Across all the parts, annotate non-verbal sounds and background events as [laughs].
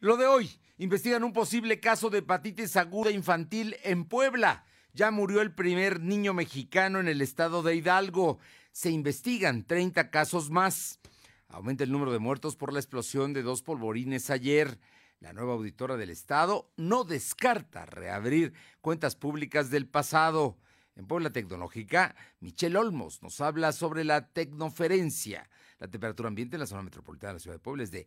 Lo de hoy, investigan un posible caso de hepatitis aguda infantil en Puebla. Ya murió el primer niño mexicano en el estado de Hidalgo. Se investigan 30 casos más. Aumenta el número de muertos por la explosión de dos polvorines ayer. La nueva auditora del estado no descarta reabrir cuentas públicas del pasado. En Puebla Tecnológica, Michelle Olmos nos habla sobre la tecnoferencia. La temperatura ambiente en la zona metropolitana de la ciudad de Puebla es de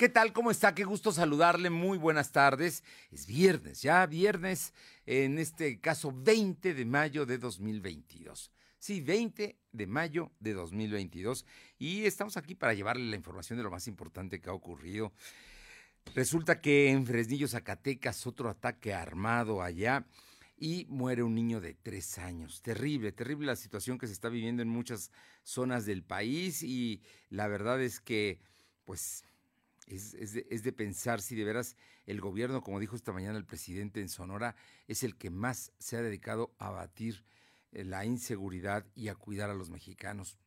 ¿Qué tal? ¿Cómo está? Qué gusto saludarle. Muy buenas tardes. Es viernes, ya viernes, en este caso 20 de mayo de 2022. Sí, 20 de mayo de 2022. Y estamos aquí para llevarle la información de lo más importante que ha ocurrido. Resulta que en Fresnillo, Zacatecas, otro ataque armado allá y muere un niño de tres años. Terrible, terrible la situación que se está viviendo en muchas zonas del país y la verdad es que, pues, es, de, pensar si de veras el gobierno, como dijo esta mañana el presidente en Sonora, es el que más se ha dedicado a batir eh, la inseguridad y a cuidar a los mexicanos.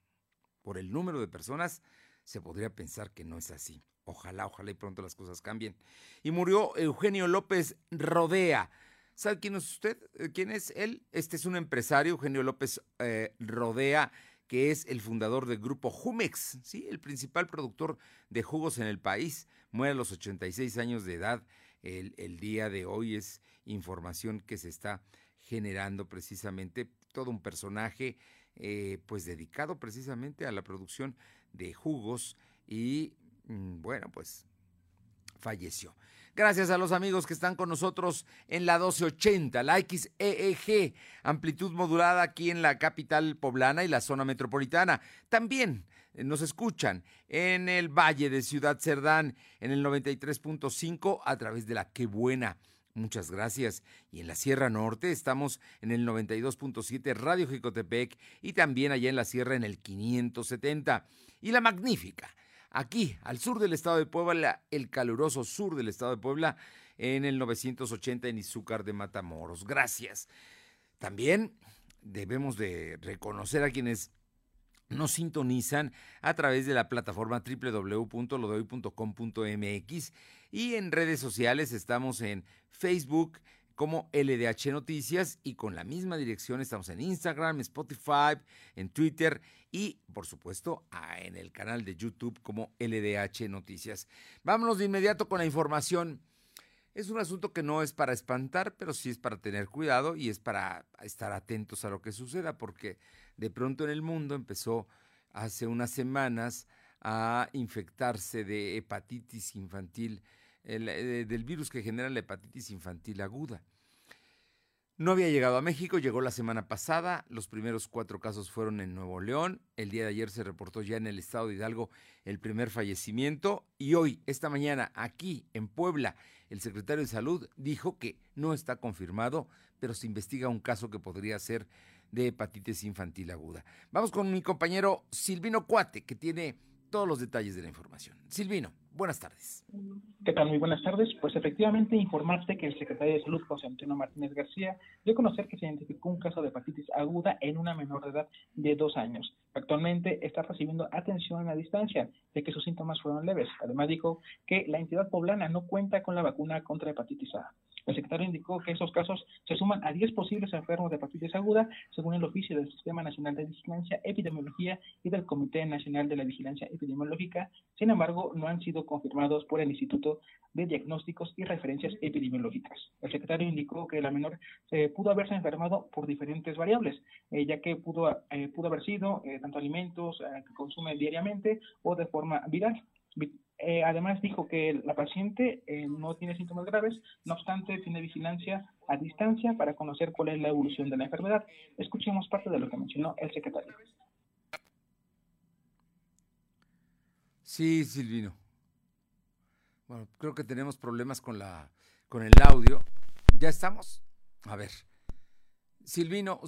Por el número de personas, se podría pensar que no es así. Ojalá, ojalá y pronto las cosas cambien. Y murió Eugenio López Rodea. ¿Sabe quién es usted? Eh, ¿Quién es él? Este es un empresario, Eugenio López eh, Rodea que es el fundador del grupo Jumex, ¿sí? el principal productor de jugos en el país. Muere a los 86 años de edad. El, el día de hoy es información que se está generando precisamente todo un personaje eh, pues dedicado precisamente a la producción de jugos y mm, bueno pues falleció. Gracias a los amigos que están con nosotros en la 1280, la XEEG, amplitud modulada aquí en la capital poblana y la zona metropolitana. También eh, nos escuchan en el Valle de Ciudad Cerdán en el 93.5 a través de la Qué Buena. Muchas gracias. Y en la Sierra Norte estamos en el 92.7 Radio Jicotepec y también allá en la Sierra en el 570. Y la Magnífica aquí, al sur del estado de Puebla, el caluroso sur del estado de Puebla, en el 980 en Izúcar de Matamoros. Gracias. También debemos de reconocer a quienes nos sintonizan a través de la plataforma www.lodehoy.com.mx y en redes sociales estamos en Facebook, como LDH Noticias y con la misma dirección estamos en Instagram, Spotify, en Twitter y por supuesto en el canal de YouTube como LDH Noticias. Vámonos de inmediato con la información. Es un asunto que no es para espantar, pero sí es para tener cuidado y es para estar atentos a lo que suceda, porque de pronto en el mundo empezó hace unas semanas a infectarse de hepatitis infantil eh, del virus que genera la hepatitis infantil aguda. No había llegado a México, llegó la semana pasada, los primeros cuatro casos fueron en Nuevo León, el día de ayer se reportó ya en el estado de Hidalgo el primer fallecimiento y hoy, esta mañana, aquí en Puebla, el secretario de Salud dijo que no está confirmado, pero se investiga un caso que podría ser de hepatitis infantil aguda. Vamos con mi compañero Silvino Cuate, que tiene todos los detalles de la información. Silvino. Buenas tardes. ¿Qué tal? Muy buenas tardes. Pues efectivamente informarte que el secretario de Salud, José Antonio Martínez García, dio a conocer que se identificó un caso de hepatitis aguda en una menor de edad de dos años. Actualmente está recibiendo atención a distancia, de que sus síntomas fueron leves. Además dijo que la entidad poblana no cuenta con la vacuna contra hepatitis A. El secretario indicó que esos casos se suman a 10 posibles enfermos de hepatitis aguda, según el oficio del Sistema Nacional de Vigilancia, Epidemiología y del Comité Nacional de la Vigilancia Epidemiológica. Sin embargo, no han sido confirmados por el Instituto de Diagnósticos y Referencias Epidemiológicas. El secretario indicó que la menor se pudo haberse enfermado por diferentes variables, eh, ya que pudo, eh, pudo haber sido eh, tanto alimentos que consume diariamente o de forma viral. además dijo que la paciente no tiene síntomas graves, no obstante tiene vigilancia a distancia para conocer cuál es la evolución de la enfermedad. Escuchemos parte de lo que mencionó el secretario. Sí, Silvino. Bueno, creo que tenemos problemas con la con el audio. ¿Ya estamos? A ver. Silvino,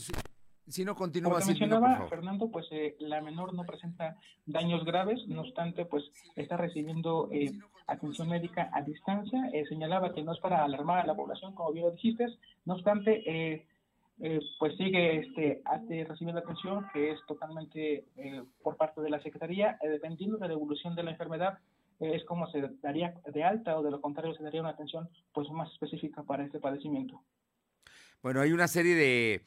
Si no continúa Como mencionaba, Fernando, pues eh, la menor no presenta daños graves, no obstante, pues está recibiendo eh, atención médica a distancia. Eh, señalaba que no es para alarmar a la población, como bien lo dijiste, no obstante, pues sigue este, recibiendo atención que es totalmente por parte de la Secretaría, dependiendo de la evolución de la enfermedad, es como se daría de alta o de lo contrario se daría una atención pues más específica para este padecimiento. Bueno, hay una serie de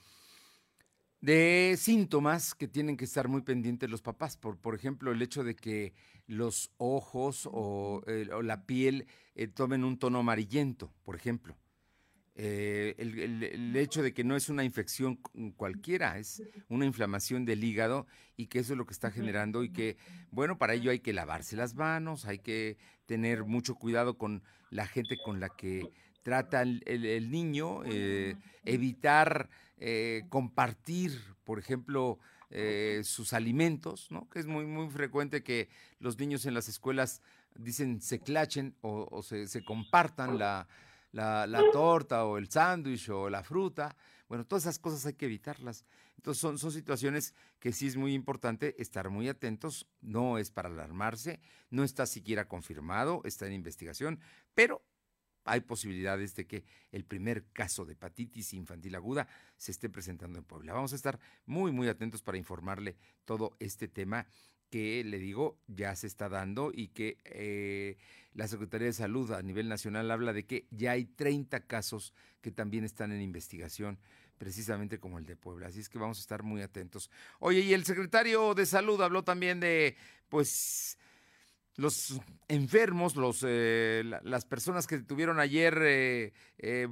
de síntomas que tienen que estar muy pendientes los papás. Por, por ejemplo, el hecho de que los ojos o, la piel eh, tomen un tono amarillento, por ejemplo. Eh, el, hecho de que no es una infección cualquiera, es una inflamación del hígado y que eso es lo que está generando y que, bueno, para ello hay que lavarse las manos, hay que tener mucho cuidado con la gente con la que trata el, niño, eh, evitar eh, compartir, por ejemplo, sus alimentos, ¿no? Que es muy, muy frecuente que los niños en las escuelas dicen se clachen o, se, compartan la, torta o el sándwich o la fruta. Bueno, todas esas cosas hay que evitarlas. Entonces son, son situaciones que sí es muy importante estar muy atentos. No es para alarmarse, no está siquiera confirmado, está en investigación, pero hay posibilidades de que el primer caso de hepatitis infantil aguda se esté presentando en Puebla. Vamos a estar muy, muy atentos para informarle todo este tema que le digo ya se está dando y que eh, la Secretaría de Salud a nivel nacional habla de que ya hay 30 casos que también están en investigación precisamente como el de Puebla. Así es que vamos a estar muy atentos. Oye, y el secretario de Salud habló también de, pues, los enfermos, los, eh, las personas que tuvieron ayer, eh, eh,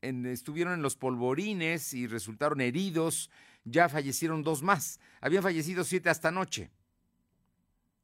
estuvieron en los polvorines y resultaron heridos, ya fallecieron dos más. Habían fallecido siete hasta anoche.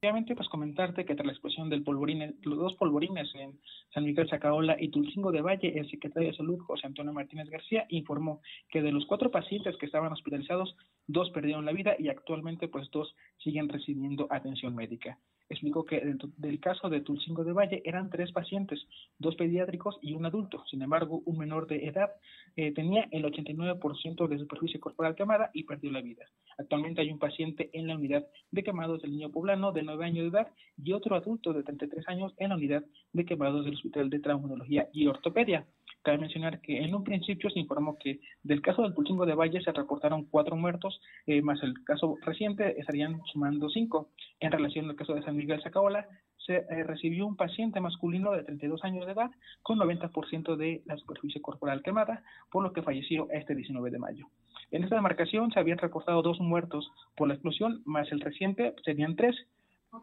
Obviamente, pues comentarte que tras la explosión del polvorín, los dos polvorines en San Miguel Zacaola y Tulcingo de Valle, el secretario de Salud, José Antonio Martínez García, informó que de los cuatro pacientes que estaban hospitalizados, dos perdieron la vida y actualmente pues dos siguen recibiendo atención médica explicó que dentro del caso de Tulcingo de Valle eran tres pacientes, dos pediátricos y un adulto. Sin embargo, un menor de edad eh, tenía el 89% de superficie corporal quemada y perdió la vida. Actualmente hay un paciente en la unidad de quemados del niño poblano de 9 años de edad y otro adulto de 33 años en la unidad de quemados del Hospital de Traumatología y Ortopedia. Cabe mencionar que en un principio se informó que del caso del Pulcingo de Valle se reportaron cuatro muertos, eh, más el caso reciente estarían sumando cinco. En relación al caso de San Miguel Zacaola, se eh, recibió un paciente masculino de 32 años de edad con 90% de la superficie corporal quemada, por lo que falleció este 19 de mayo. En esta demarcación se habían reportado dos muertos por la explosión, más el reciente serían tres,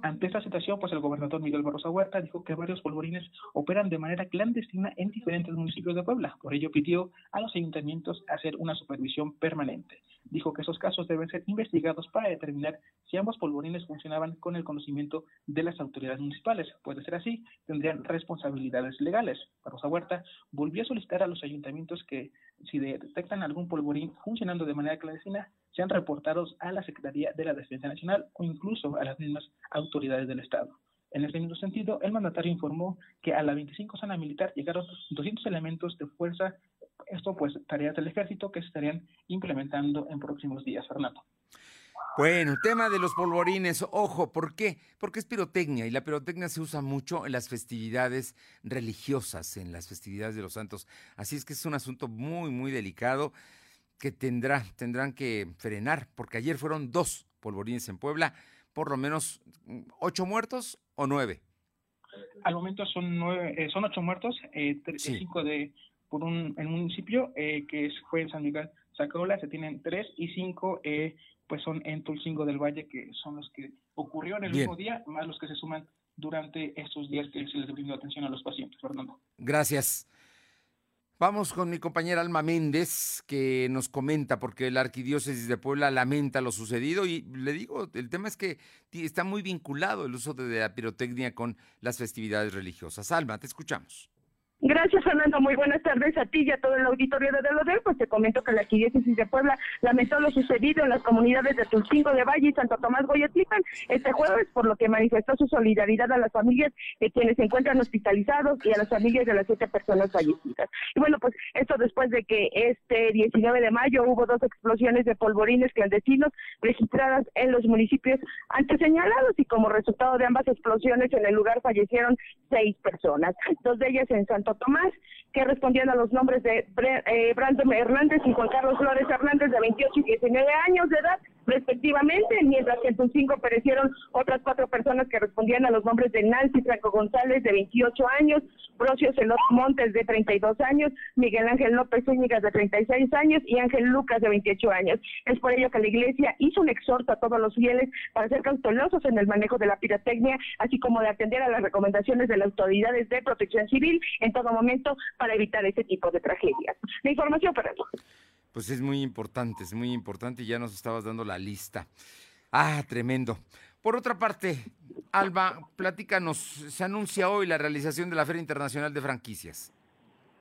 ante esta situación, pues el gobernador Miguel Barroso Huerta dijo que varios polvorines operan de manera clandestina en diferentes municipios de Puebla. Por ello pidió a los ayuntamientos hacer una supervisión permanente. Dijo que esos casos deben ser investigados para determinar si ambos polvorines funcionaban con el conocimiento de las autoridades municipales. Puede ser así, tendrían responsabilidades legales. Barroso Huerta volvió a solicitar a los ayuntamientos que si detectan algún polvorín funcionando de manera clandestina, sean reportados a la Secretaría de la Defensa Nacional o incluso a las mismas autoridades del Estado. En este mismo sentido, el mandatario informó que a la 25 zona militar llegaron 200 elementos de fuerza, esto pues tareas del ejército que se estarían implementando en próximos días, Fernando. Bueno, tema de los polvorines, ojo, ¿por qué? Porque es pirotecnia y la pirotecnia se usa mucho en las festividades religiosas, en las festividades de los santos. Así es que es un asunto muy, muy delicado que tendrá, tendrán que frenar, porque ayer fueron dos polvorines en Puebla, por lo menos mm, ocho muertos o nueve. Al momento son nueve, eh, son ocho muertos, eh, cinco de por un, en un municipio eh, que fue en San Miguel Zacaola, se tienen tres y cinco eh, pues son en Tulcingo del Valle, que son los que ocurrió en el mismo día, más los que se suman durante estos días que se les brindó atención a los pacientes, Fernando. Gracias. Vamos con mi compañera Alma Méndez, que nos comenta, porque la arquidiócesis de Puebla lamenta lo sucedido y le digo, el tema es que está muy vinculado el uso de la pirotecnia con las festividades religiosas. Alma, te escuchamos. Gracias, Fernando. Muy buenas tardes a ti y a todo el auditorio de Delodel. Pues te comento que la Arquidiócesis de Puebla lamentó lo sucedido en las comunidades de Tulcingo de Valle y Santo Tomás Goyatlipan este jueves, por lo que manifestó su solidaridad a las familias de quienes se encuentran hospitalizados y a las familias de las siete personas fallecidas. Y bueno, pues esto después de que este 19 de mayo hubo dos explosiones de polvorines clandestinos registradas en los municipios antes señalados y como resultado de ambas explosiones en el lugar fallecieron seis personas, dos de ellas en Santo Tomás, que respondían a los nombres de eh, Brandon Hernández y Juan Carlos Flores Hernández, de 28 y 19 años de edad, respectivamente, mientras que en Tulcingo perecieron otras cuatro personas que respondían a los nombres de Nancy Franco González, de 28 años, Brocio Celot Montes, de 32 años, Miguel Ángel López Zúñiga, de 36 años, y Ángel Lucas, de 28 años. Es por ello que la Iglesia hizo un exhorto a todos los fieles para ser cautelosos en el manejo de la pirotecnia, así como de atender a las recomendaciones de las autoridades de protección civil en todo momento para evitar ese tipo de tragedias. La información, Fernando. Pues es muy importante, es muy importante y ya nos estabas dando la lista. Ah, tremendo. Por otra parte, Alba, platícanos, se anuncia hoy la realización de la Feria Internacional de Franquicias.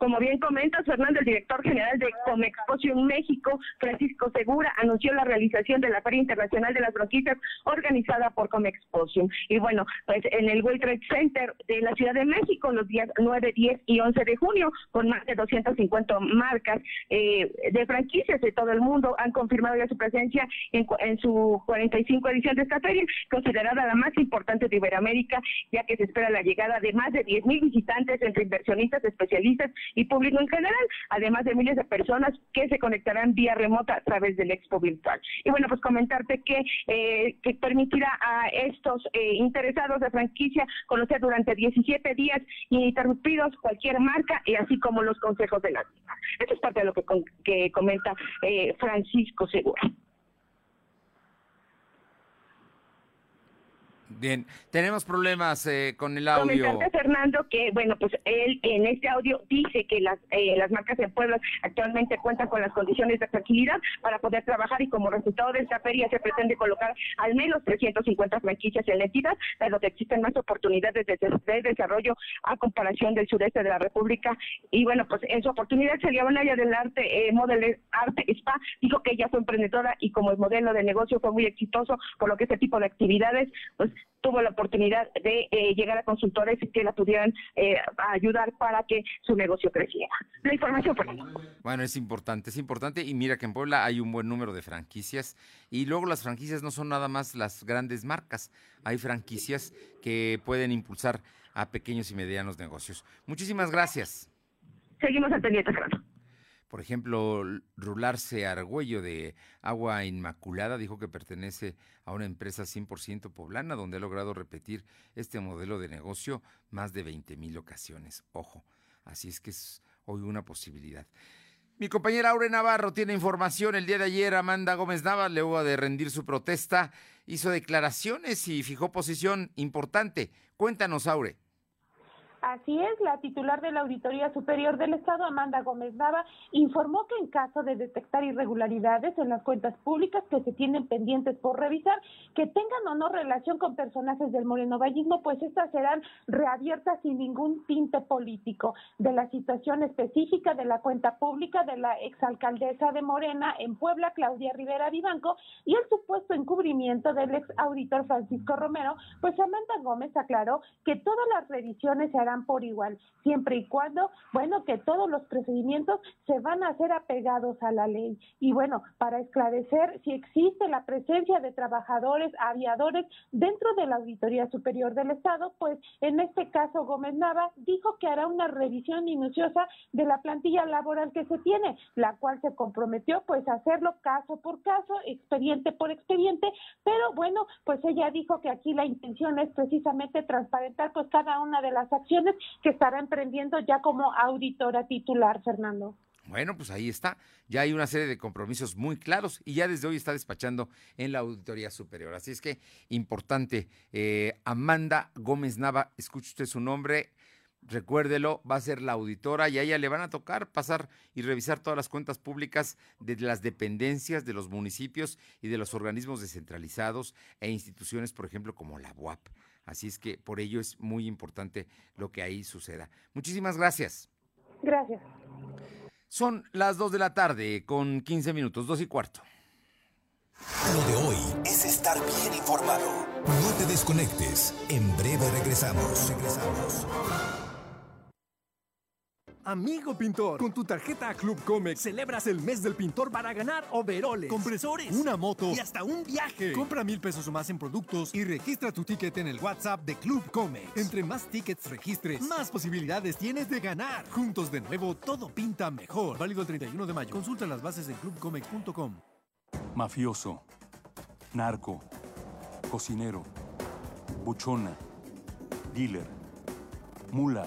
Como bien comenta Fernando, el director general de Comexposición México, Francisco Segura, anunció la realización de la Feria Internacional de las Franquicias organizada por Comexposición. Y bueno, pues en el World Trade Center de la Ciudad de México, los días 9, 10 y 11 de junio, con más de 250 marcas eh, de franquicias de todo el mundo, han confirmado ya su presencia en, en su 45 edición de esta feria, considerada la más importante de Iberoamérica, ya que se espera la llegada de más de 10 mil visitantes entre inversionistas, especialistas y público en general, además de miles de personas que se conectarán vía remota a través del Expo Virtual. Y bueno, pues comentarte que, eh, que permitirá a estos eh, interesados de franquicia conocer durante 17 días ininterrumpidos cualquier marca y así como los consejos de la misma. Esto es parte de lo que, que comenta eh, Francisco Segura. Bien, tenemos problemas eh, con el audio. Comentarte, Fernando, que, bueno, pues él en este audio dice que las, eh, las marcas en Puebla actualmente cuentan con las condiciones de tranquilidad para poder trabajar y como resultado de esta feria se pretende colocar al menos 350 franquicias en la entidad, pero que existen más oportunidades de, desarrollo a comparación del sureste de la República. Y bueno, pues en su oportunidad una área del Arte, eh, Model Arte Spa, dijo que ella fue emprendedora y como el modelo de negocio fue muy exitoso, por lo que este tipo de actividades, pues tuvo la oportunidad de eh, llegar a consultores que la pudieran eh, ayudar para que su negocio creciera. La información, por Bueno, es importante, es importante. Y mira que en Puebla hay un buen número de franquicias. Y luego las franquicias no son nada más las grandes marcas. Hay franquicias que pueden impulsar a pequeños y medianos negocios. Muchísimas gracias. Seguimos atendiendo, Fernando. Por ejemplo, Rularse Argüello de Agua Inmaculada dijo que pertenece a una empresa 100% poblana donde ha logrado repetir este modelo de negocio más de 20 mil ocasiones. Ojo, así es que es hoy una posibilidad. Mi compañera Aure Navarro tiene información. El día de ayer Amanda Gómez Nava, luego de rendir su protesta, hizo declaraciones y fijó posición importante. Cuéntanos, Aure. Así es, la titular de la Auditoría Superior del Estado, Amanda Gómez Nava, informó que en caso de detectar irregularidades en las cuentas públicas que se tienen pendientes por revisar, que tengan o no relación con personajes del morenovallismo, pues estas serán reabiertas sin ningún tinte político. De la situación específica de la cuenta pública de la exalcaldesa de Morena en Puebla, Claudia Rivera Vivanco, y el supuesto encubrimiento del ex auditor Francisco Romero, pues Amanda Gómez aclaró que todas las revisiones se harán por igual, siempre y cuando, bueno, que todos los procedimientos se van a hacer apegados a la ley. Y bueno, para esclarecer si existe la presencia de trabajadores, aviadores dentro de la Auditoría Superior del Estado, pues en este caso Gómez Nava dijo que hará una revisión minuciosa de la plantilla laboral que se tiene, la cual se comprometió pues a hacerlo caso por caso, expediente por expediente, pero bueno, pues ella dijo que aquí la intención es precisamente transparentar pues cada una de las acciones que estará emprendiendo ya como auditora titular, Fernando. Bueno, pues ahí está. Ya hay una serie de compromisos muy claros y ya desde hoy está despachando en la Auditoría Superior. Así es que importante, eh, Amanda Gómez Nava, escuche usted su nombre, recuérdelo, va a ser la auditora y a ella le van a tocar pasar y revisar todas las cuentas públicas de las dependencias de los municipios y de los organismos descentralizados e instituciones, por ejemplo, como la UAP. Así es que por ello es muy importante lo que ahí suceda. Muchísimas gracias. Gracias. Son las 2 de la tarde con 15 minutos, 2 y cuarto. Lo de hoy es estar bien informado. No te desconectes. En breve regresamos. Regresamos. Amigo pintor, con tu tarjeta Club Comex celebras el mes del pintor para ganar overoles, compresores, una moto y hasta un viaje. Compra mil pesos o más en productos y registra tu ticket en el WhatsApp de Club Comex. Entre más tickets registres, más posibilidades tienes de ganar. Juntos de nuevo, todo pinta mejor. Válido el 31 de mayo. Consulta las bases en clubcomex.com. Mafioso, narco, cocinero, buchona, dealer, mula.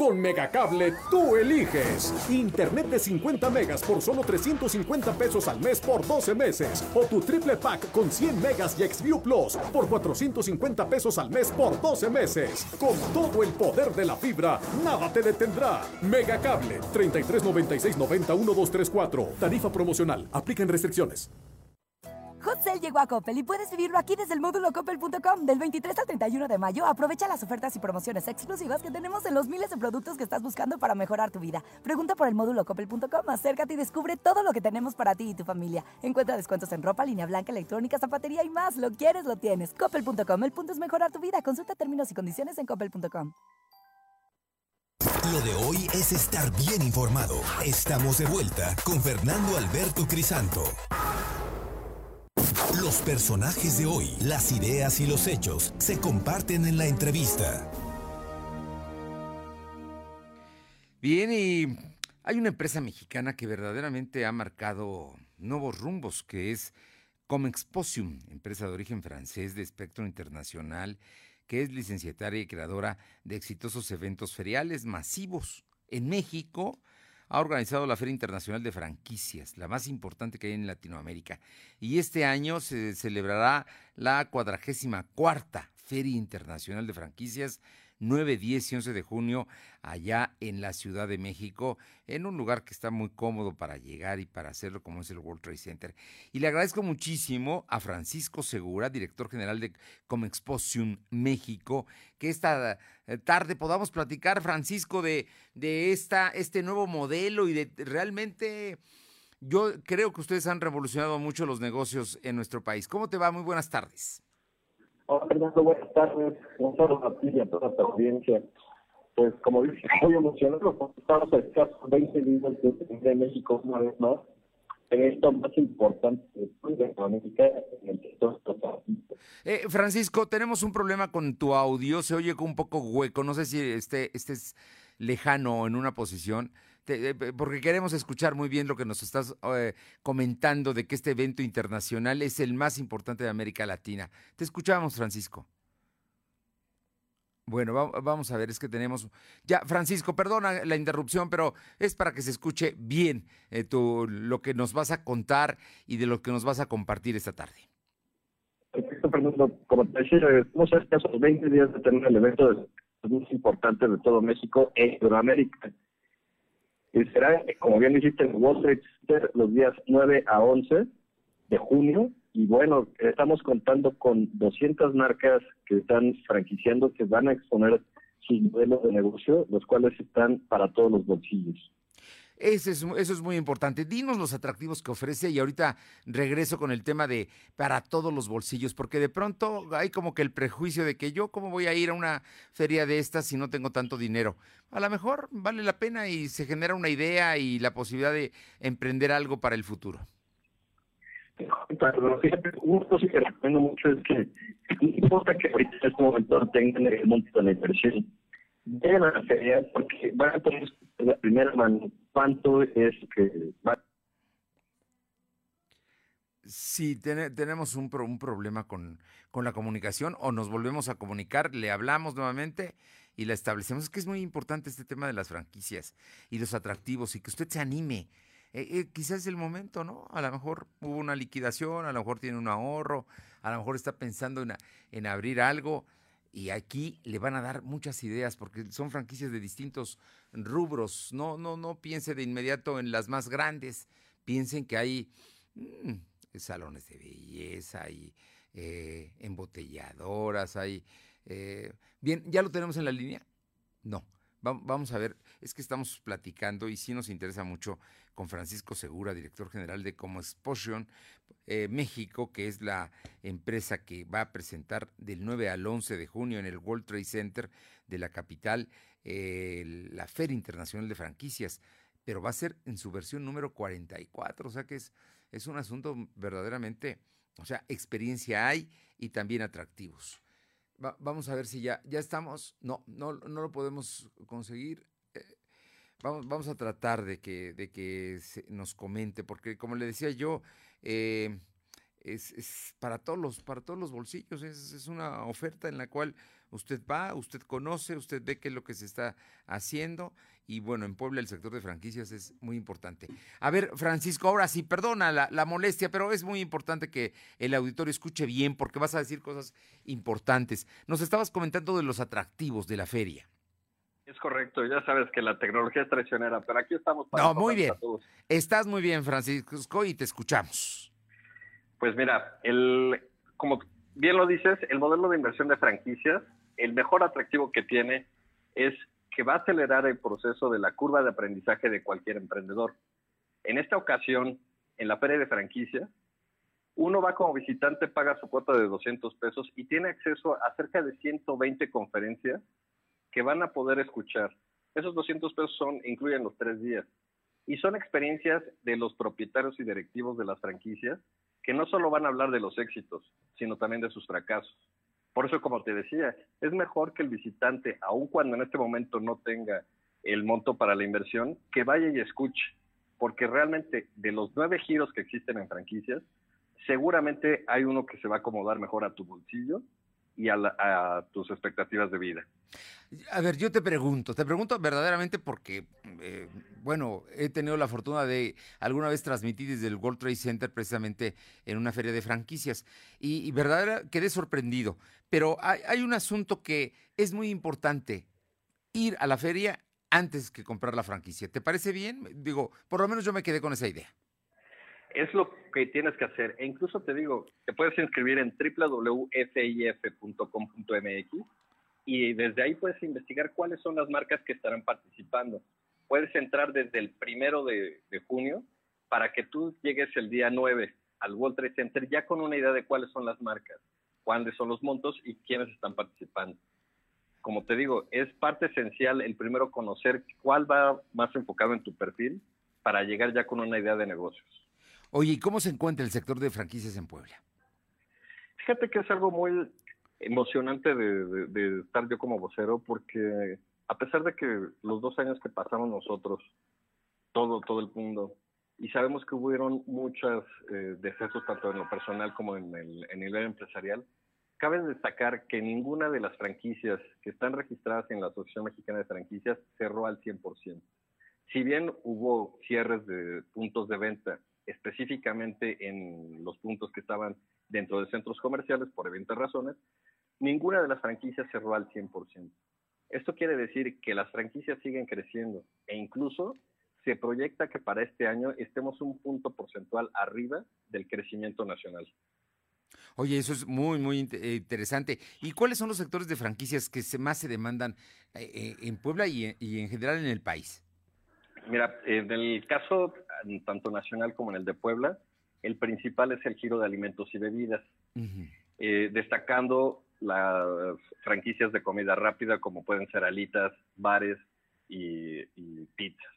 Con Megacable tú eliges. Internet de 50 megas por solo 350 pesos al mes por 12 meses. O tu triple pack con 100 megas y Xview Plus por 450 pesos al mes por 12 meses. Con todo el poder de la fibra, nada te detendrá. Megacable 3396 90 1234. Tarifa promocional. Aplican restricciones. Hot Sale llegó a Coppel y puedes vivirlo aquí desde el módulo coppel.com. Del 23 al 31 de mayo, aprovecha las ofertas y promociones exclusivas que tenemos en los miles de productos que estás buscando para mejorar tu vida. Pregunta por el módulo coppel.com, acércate y descubre todo lo que tenemos para ti y tu familia. Encuentra descuentos en ropa, línea blanca, electrónica, zapatería y más. Lo quieres, lo tienes. Coppel.com, el punto es mejorar tu vida. Consulta términos y condiciones en coppel.com. Lo de hoy es estar bien informado. Estamos de vuelta con Fernando Alberto Crisanto. Los personajes de hoy, las ideas y los hechos se comparten en la entrevista. Bien, y hay una empresa mexicana que verdaderamente ha marcado nuevos rumbos, que es Comexposium, empresa de origen francés de espectro internacional, que es licenciataria y creadora de exitosos eventos feriales masivos. En México ha organizado la Feria Internacional de Franquicias, la más importante que hay en Latinoamérica. Y este año se celebrará la cuadragésima cuarta Feria Internacional de Franquicias 9, 10 y 11 de junio allá en la Ciudad de México, en un lugar que está muy cómodo para llegar y para hacerlo como es el World Trade Center. Y le agradezco muchísimo a Francisco Segura, director general de Comexposium México, que esta eh, tarde podamos platicar, Francisco, de, de esta, este nuevo modelo y de realmente... Yo creo que ustedes han revolucionado mucho los negocios en nuestro país. ¿Cómo te va? Muy buenas tardes. Hola Fernando, buenas tardes. Un saludo a ti y a toda tu audiencia. Pues como dije, [laughs] muy emocionado porque estamos a escasos 20 días de México una vez más. El evento más importante de América en el sector eh, Francisco, tenemos un problema con tu audio, se oye un poco hueco, no sé si este, este es lejano o en una posición. Eh, porque queremos escuchar muy bien lo que nos estás eh, comentando de que este evento internacional es el más importante de América Latina. Te escuchamos, Francisco. Bueno, vamos a ver, es que tenemos... Ya, Francisco, perdona la interrupción, pero es para que se escuche bien eh, lo que nos vas a contar y de lo que nos vas a compartir esta tarde. Perfecto, Fernando. Como te decía, estamos a escasos 20 días de tener el evento más importante de todo México en Sudamérica y será, como bien dijiste, en Wall Street los días 9 a 11 de junio. Y bueno, estamos contando con 200 marcas que están franquiciando, que van a exponer sus modelos de negocio, los cuales están para todos los bolsillos. Eso es, eso es muy importante. Dinos los atractivos que ofrece y ahorita regreso con el tema de para todos los bolsillos, porque de pronto hay como que el prejuicio de que yo cómo voy a ir a una feria de estas si no tengo tanto dinero. A lo mejor vale la pena y se genera una idea y la posibilidad de emprender algo para el futuro. Que recomiendo mucho es que no importa que ahorita este el monto de la inversión, vayan a la porque van a tener la primera mano cuánto es que va Sí, tenemos un, un problema con, con, la comunicación o nos volvemos a comunicar, le hablamos nuevamente y la establecemos. Es que es muy importante este tema de las franquicias y los atractivos y que usted se anime eh, eh, quizás es el momento, ¿no? A lo mejor hubo una liquidación, a lo mejor tiene un ahorro, a lo mejor está pensando en, en abrir algo y aquí le van a dar muchas ideas porque son franquicias de distintos rubros. No, no, no piense de inmediato en las más grandes. Piensen que hay mm, salones de belleza, hay eh, embotelladoras, hay... Eh, bien, ¿ya lo tenemos en la línea? No. Vamos a ver, es que estamos platicando y sí nos interesa mucho con Francisco Segura, director general de Como Exposition eh, México, que es la empresa que va a presentar del 9 al 11 de junio en el World Trade Center de la capital eh, la Feria Internacional de Franquicias, pero va a ser en su versión número 44, o sea que es, un asunto verdaderamente, o sea, experiencia hay y también atractivos vamos a ver si ya, ya estamos. No, no, no lo podemos conseguir. Vamos, a tratar de que, de que se nos comente, porque como le decía yo, eh, es, es, para todos los, para todos los bolsillos, es, es, una oferta en la cual usted va, usted conoce, usted ve qué es lo que se está haciendo y bueno, en Puebla el sector de franquicias es muy importante. A ver, Francisco, ahora sí, perdona la, molestia, pero es muy importante que el auditorio escuche bien porque vas a decir cosas importantes. Nos estabas comentando de los atractivos de la feria. Es correcto, ya sabes que la tecnología es traicionera, pero aquí estamos para... No, muy bien. Estás muy bien, Francisco, y te escuchamos. Pues mira, el, como bien lo dices, el modelo de inversión de franquicias, el mejor atractivo que tiene es que va a acelerar el proceso de la curva de aprendizaje de cualquier emprendedor. En esta ocasión, en la feria de franquicia, uno va como visitante, paga su cuota de 200 pesos y tiene acceso a cerca de 120 conferencias que van a poder escuchar. Esos 200 pesos son, incluyen los tres días. Y son experiencias de los propietarios y directivos de las franquicias que no solo van a hablar de los éxitos, sino también de sus fracasos. Por eso, como te decía, es mejor que el visitante, aun cuando en este momento no tenga el monto para la inversión, que vaya y escuche, porque realmente de los nueve giros que existen en franquicias, seguramente hay uno que se va a acomodar mejor a tu bolsillo y a, tus expectativas de vida. A ver, yo te pregunto, te pregunto verdaderamente porque, eh, bueno, he tenido la fortuna de alguna vez transmitir desde el World Trade Center precisamente en una feria de franquicias y, y quedé sorprendido. Pero hay, hay un asunto que es muy importante, ir a la feria antes que comprar la franquicia. ¿Te parece bien? Digo, por lo menos yo me quedé con esa idea es lo que tienes que hacer. E incluso te digo, te puedes inscribir en www.fif.com.mx y desde ahí puedes investigar cuáles son las marcas que estarán participando. Puedes entrar desde el primero de, junio para que tú llegues el día 9 al World Trade Center ya con una idea de cuáles son las marcas, cuáles son los montos y quiénes están participando. Como te digo, es parte esencial el primero conocer cuál va más enfocado en tu perfil para llegar ya con una idea de negocios. Oye, ¿y cómo se encuentra el sector de franquicias en Puebla? Fíjate que es algo muy emocionante de, estar yo como vocero, porque a pesar de que los dos años que pasamos nosotros, todo, todo el mundo, y sabemos que hubieron muchos eh, decesos tanto en lo personal como en el, en nivel empresarial, cabe destacar que ninguna de las franquicias que están registradas en la Asociación Mexicana de Franquicias cerró al 100%. Si bien hubo cierres de puntos de venta específicamente en los puntos que estaban dentro de centros comerciales por evidentes razones, ninguna de las franquicias cerró al 100%. Esto quiere decir que las franquicias siguen creciendo e incluso se proyecta que para este año estemos un punto porcentual arriba del crecimiento nacional. Oye, eso es muy, muy eh, interesante. ¿Y cuáles son los sectores de franquicias que más se demandan eh, eh, en Puebla y en general en el país? Mira, en el caso tanto nacional como en el de Puebla, el principal es el giro de alimentos y bebidas, eh, destacando las franquicias de comida rápida como pueden ser alitas, bares y, pizzas.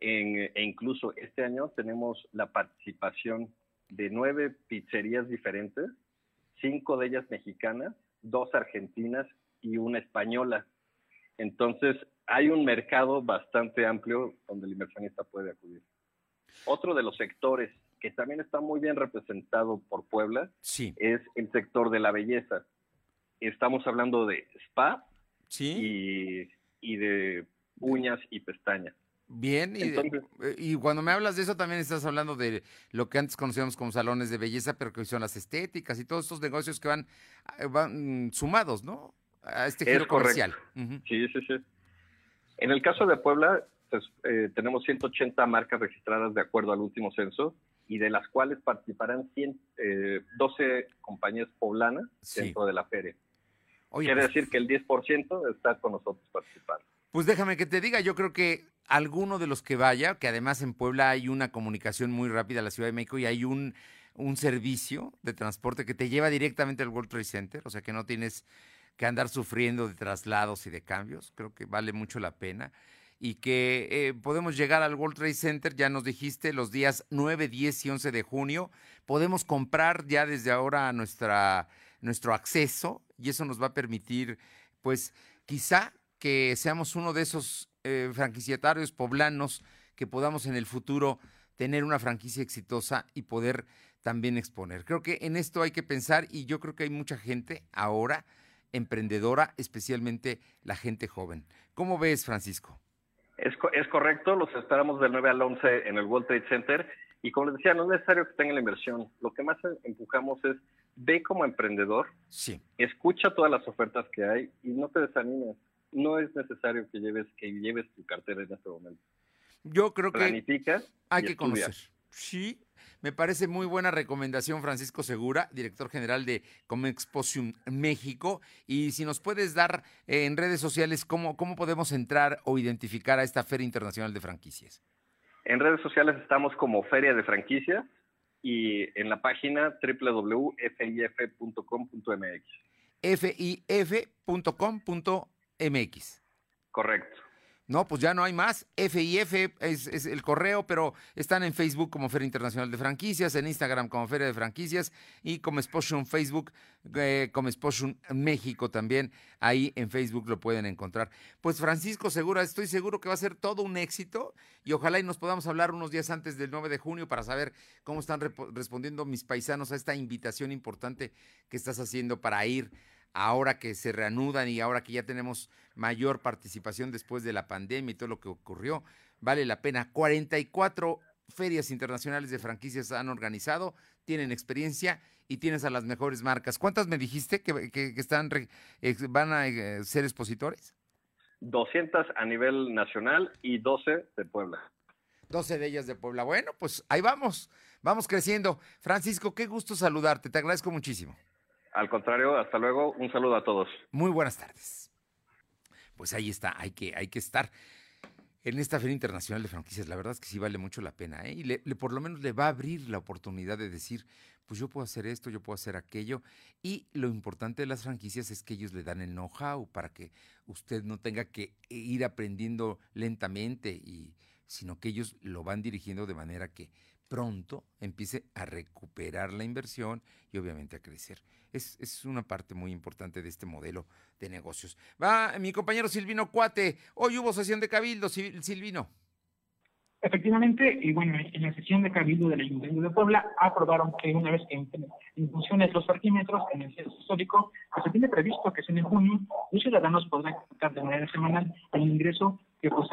e incluso este año tenemos la participación de nueve pizzerías diferentes, cinco de ellas mexicanas, dos argentinas y una española. Entonces, hay un mercado bastante amplio donde el inversionista puede acudir. Otro de los sectores que también está muy bien representado por Puebla es el sector de la belleza. Estamos hablando de spa y, de uñas y pestañas. Bien, y, Entonces- eh, y cuando me hablas de eso también estás hablando de lo que antes conocíamos como salones de belleza, pero que son las estéticas y todos estos negocios que van, eh, van sumados, ¿no? A este Es giro comercial. Sí, sí, sí. En el caso de Puebla, pues, eh, tenemos 180 marcas registradas de acuerdo al último censo y de las cuales participarán 100, eh, 12 compañías poblanas Sí. dentro de la feria. Oye, Quiere pues- decir que el 10% está con nosotros participando. Pues déjame que te diga, yo creo que alguno de los que vaya, que además en Puebla hay una comunicación muy rápida a la Ciudad de México y hay un, un servicio de transporte que te lleva directamente al World Trade Center, o sea que no tienes que andar sufriendo de traslados y de cambios, creo que vale mucho la pena. Y que eh, podemos llegar al World Trade Center, ya nos dijiste, los días 9, 10 y 11 de junio. Podemos comprar ya desde ahora nuestra, nuestro acceso y eso nos va a permitir, pues, quizá que seamos uno de esos eh, franquiciatarios poblanos que podamos en el futuro tener una franquicia exitosa y poder también exponer. Creo que en esto hay que pensar y yo creo que hay mucha gente ahora emprendedora, especialmente la gente joven. ¿Cómo ves, Francisco? Es, es correcto, los esperamos del 9 al 11 en el World Trade Center. Y como les decía, no es necesario que tengan la inversión. Lo que más empujamos es ve como emprendedor, Sí. escucha todas las ofertas que hay y no te desanimes. No es necesario que lleves, que lleves tu cartera en este momento. Yo creo que hay que estudia. conocer. Sí, me parece muy buena recomendación, Francisco Segura, director general de Comexposium México. Y si nos puedes dar eh, en redes sociales cómo, cómo podemos entrar o identificar a esta Feria Internacional de Franquicias. En redes sociales estamos como Feria de Franquicias y en la página www.fif.com.mx. fif.com.mx. Correcto. No, pues ya no hay más. FIF es, es el correo, pero están en Facebook como Feria Internacional de Franquicias, en Instagram como Feria de Franquicias y como Exposition Facebook, eh, como Exposition México también. Ahí en Facebook lo pueden encontrar. Pues Francisco Segura, estoy seguro que va a ser todo un éxito y ojalá y nos podamos hablar unos días antes del 9 de junio para saber cómo están respondiendo mis paisanos a esta invitación importante que estás haciendo para ir ahora que se reanudan y ahora que ya tenemos mayor participación después de la pandemia y todo lo que ocurrió, vale la pena. 44 ferias internacionales de franquicias han organizado, tienen experiencia y tienes a las mejores marcas. ¿Cuántas me dijiste que, que- que están ex- van a eh, ser expositores? 200 a nivel nacional y 12 de Puebla. 12 de ellas de Puebla. Bueno, pues ahí vamos, vamos creciendo. Francisco, qué gusto saludarte, te agradezco muchísimo. Al contrario, hasta luego. Un saludo a todos. Muy buenas tardes. Pues ahí está, hay que, hay que estar en esta Feria Internacional de Franquicias. La verdad es que sí vale mucho la pena, ¿eh? Y le- por lo menos le va a abrir la oportunidad de decir, pues yo puedo hacer esto, yo puedo hacer aquello. Y lo importante de las franquicias es que ellos le dan el know-how para que usted no tenga que ir aprendiendo lentamente, y, sino que ellos lo van dirigiendo de manera que pronto empiece a recuperar la inversión y obviamente a crecer. Es, es una parte muy importante de este modelo de negocios. Va mi compañero Silvino Cuate. Hoy hubo sesión de cabildo, Sil- Silvino. Efectivamente, y bueno, en la sesión de Cabildo del Ayuntamiento de Puebla aprobaron que una vez que en funciones los parquímetros en el centro histórico, pues se tiene previsto que si en junio los ciudadanos podrán captar de manera semanal el ingreso que pues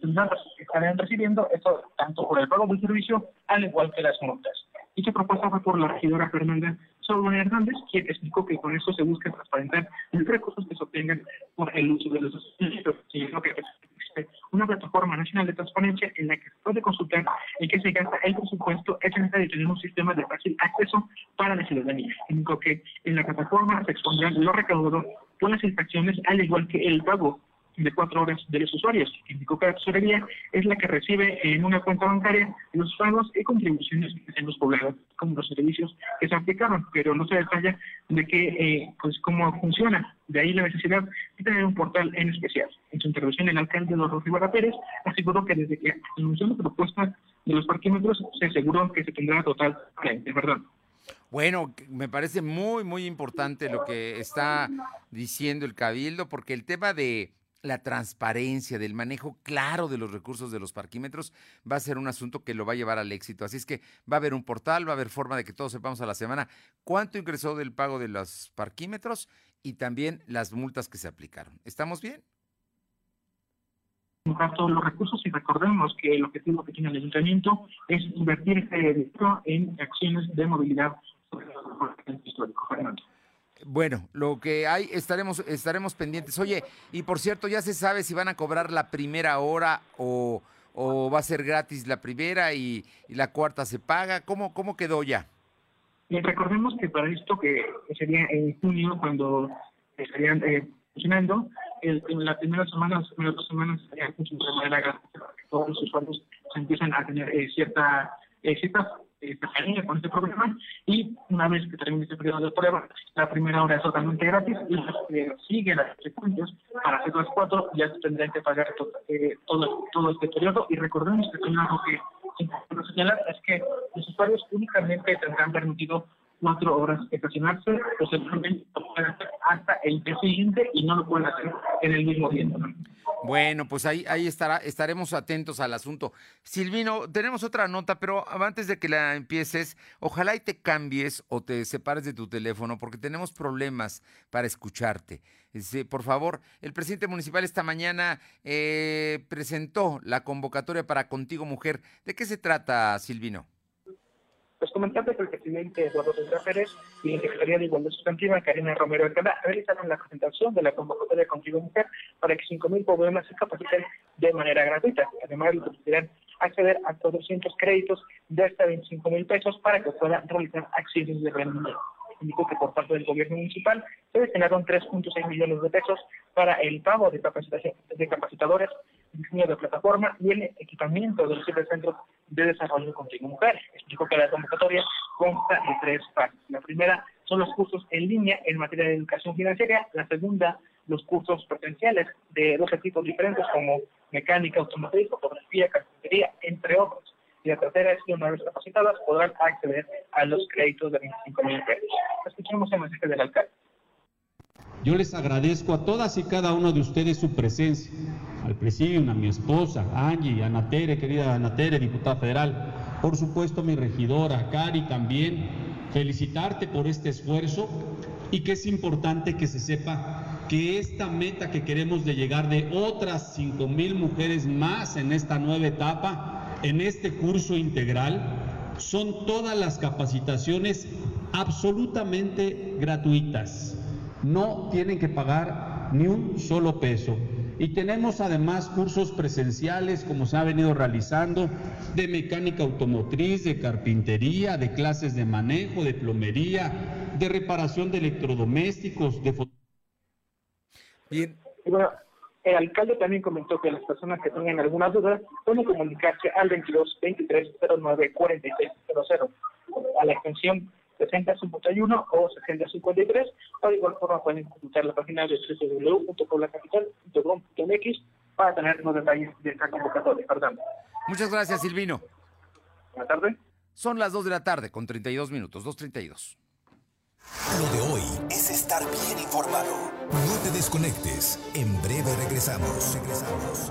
tendrán- estarán recibiendo, esto tanto por el pago del servicio, al igual que las multas. Dicha propuesta fue por la regidora Fernanda Solón Hernández, quien explicó que con esto se busca transparentar los recursos que se obtengan por el uso de los servicios. Y lo que existe una plataforma nacional de transparencia en la que se puede consultar en qué se gasta el presupuesto, es necesario tener un sistema de fácil acceso para la ciudadanía. Único que en la plataforma se expondrán lo recaudado por las infracciones, al igual que el pago de cuatro horas de los usuarios. Indicó que la tesorería es la que recibe en una cuenta bancaria los pagos y contribuciones hacen los poblados, como los servicios que se aplicaron, pero no se detalla de qué, eh, pues cómo funciona. De ahí la necesidad de tener un portal en especial. En su intervención, el alcalde Dorothy Rivera Pérez aseguró que desde que anunció la propuesta de los parquímetros, se aseguró que se tendrá total de verdad. Bueno, me parece muy, muy importante lo que está diciendo el Cabildo, porque el tema de la transparencia, del manejo claro de los recursos de los parquímetros, va a ser un asunto que lo va a llevar al éxito. Así es que va a haber un portal, va a haber forma de que todos sepamos a la semana cuánto ingresó del pago de los parquímetros y también las multas que se aplicaron. ¿Estamos bien? todos los recursos y recordemos que el objetivo que tiene el ayuntamiento es invertir dinero en acciones de movilidad histórico. Fernando. Bueno, lo que hay estaremos estaremos pendientes. Oye, y por cierto, ya se sabe si van a cobrar la primera hora o, o va a ser gratis la primera y, la cuarta se paga. ¿Cómo cómo quedó ya? Y recordemos que para esto que sería en junio cuando estarían eh, funcionando, el- en las primeras semanas, las primeras dos semanas estarían funcionando de que todos los usuarios empiezan a tener eh, cierta eh, cierta eh, con este programa. Y una vez que termine este periodo de prueba, la primera hora es totalmente gratis y que siguen las secuencias para hacer las cuatro ya se tendrían que pagar to- eh, todo, todo este periodo. Y recordemos que también algo que es importante señalar es que los usuarios únicamente tendrán permitido cuatro horas estacionarse, posteriormente lo pueden hacer hasta el día siguiente y no lo pueden hacer en el mismo día. ¿no? Bueno, pues ahí, ahí estará, estaremos atentos al asunto. Silvino, tenemos otra nota, pero antes de que la empieces, ojalá y te cambies o te separes de tu teléfono, porque tenemos problemas para escucharte. Por favor, el presidente municipal esta mañana eh, presentó la convocatoria para Contigo Mujer. ¿De qué se trata, Silvino? Pues comentarte que presidente Eduardo Saldívar Pérez y la Secretaría de Igualdad Sustantiva, Karina Romero Alcalá, realizaron la presentación de la convocatoria Contigo Mujer para que 5.000 poblanas se capaciten de manera gratuita. Además, les permitirán acceder a 400 créditos de hasta 25 mil pesos para que puedan realizar acciones de rendimiento. Indicó que por parte del gobierno municipal se destinaron 3.6 millones de pesos para el pago de, capacitación, de capacitadores, diseño de plataforma y el equipamiento de los siete centros de desarrollo contigo mujer. Explicó que la convocatoria consta de tres fases. La primera son los cursos en línea en materia de educación financiera. La segunda, los cursos presenciales de dos tipos diferentes como mecánica, automotriz, fotografía, carpintería, entre otros. Y la tercera es que una vez capacitadas podrán acceder a los créditos de 25 mil pesos. Escuchemos el mensaje del alcalde. Yo les agradezco a todas y cada uno de ustedes su presencia, al presidium, a mi esposa, Angie, a querida Ana Tere, diputada federal, por supuesto mi regidora, Cari también, felicitarte por este esfuerzo y que es importante que se sepa que esta meta que queremos de llegar de otras 5 mil mujeres más en esta nueva etapa, en este curso integral, son todas las capacitaciones absolutamente gratuitas no tienen que pagar ni un solo peso. Y tenemos además cursos presenciales, como se ha venido realizando, de mecánica automotriz, de carpintería, de clases de manejo, de plomería, de reparación de electrodomésticos, de... Bien. Y bueno, el alcalde también comentó que las personas que tengan alguna duda pueden comunicarse al 22 23 09 46 00 a la extensión 6051 o 6053 o de igual forma pueden consultar la página de www.poblacapital.com.mx para tener los detalles de esta convocatoria. Perdón. Muchas gracias, Silvino. Buenas tardes. Son las 2 de la tarde con 32 minutos, 2.32. Lo de hoy es estar bien informado. No te desconectes. En breve regresamos. Regresamos.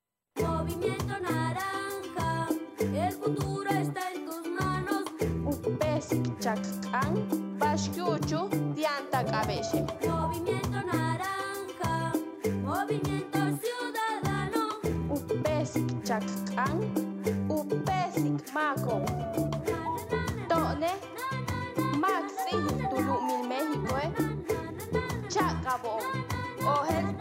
Movimiento naranja, el futuro está en tus manos. Upesi chakkan, bashkyuchu, dianta cabece. Movimiento naranja, movimiento ciudadano. Upesi chakkan, upesi mako. Tone, maxi, tulumil México, eh. Chacabo, ojel,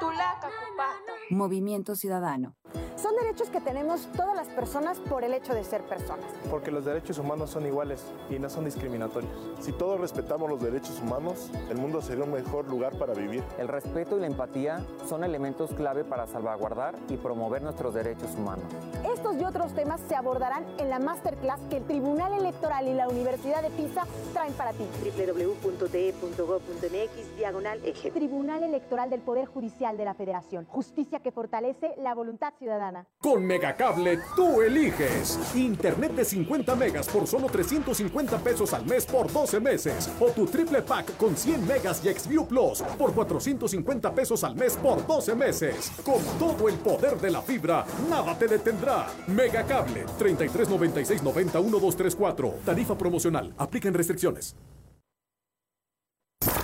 tulaca cupata. Movimiento Ciudadano. Son derechos que tenemos todas las personas por el hecho de ser personas. Porque los derechos humanos son iguales y no son discriminatorios. Si todos respetamos los derechos humanos, el mundo sería un mejor lugar para vivir. El respeto y la empatía son elementos clave para salvaguardar y promover nuestros derechos humanos. Estos y otros temas se abordarán en la masterclass que el Tribunal Electoral y la Universidad de Pisa traen para ti. www.de.gov.mx diagonal eje. Tribunal Electoral del Poder Judicial de la Federación. Justicia que fortalece la voluntad ciudadana. Con Megacable tú eliges. Internet de 50 megas por solo 350 pesos al mes por 12 meses. O tu triple pack con 100 megas y Xview Plus por 450 pesos al mes por 12 meses. Con todo el poder de la fibra, nada te detendrá. Megacable 33 96 90 1234. Tarifa promocional. Aplican restricciones.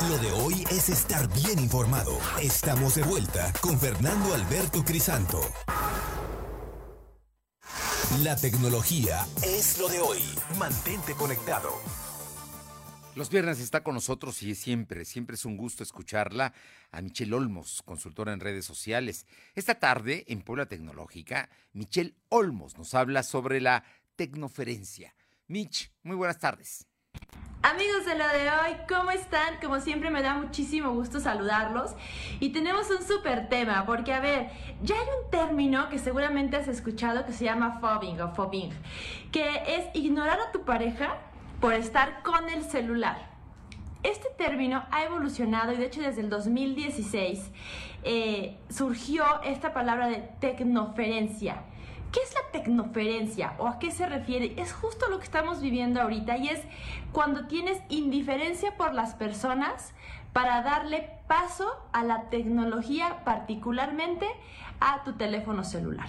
Lo de hoy es estar bien informado. Estamos de vuelta con Fernando Alberto Crisanto. La tecnología es lo de hoy. Mantente conectado. Los viernes está con nosotros y siempre, siempre es un gusto escucharla a Michelle Olmos, consultora en redes sociales. Esta tarde, en Puebla Tecnológica, Michelle Olmos nos habla sobre la tecnoferencia. Mich, muy buenas tardes. Amigos de lo de hoy, ¿cómo están? Como siempre me da muchísimo gusto saludarlos y tenemos un súper tema porque a ver, ya hay un término que seguramente has escuchado que se llama fobbing o fobbing, que es ignorar a tu pareja por estar con el celular. Este término ha evolucionado y de hecho desde el 2016 eh, surgió esta palabra de tecnoferencia. ¿Qué es la tecnoferencia o a qué se refiere? Es justo lo que estamos viviendo ahorita y es cuando tienes indiferencia por las personas para darle paso a la tecnología, particularmente a tu teléfono celular.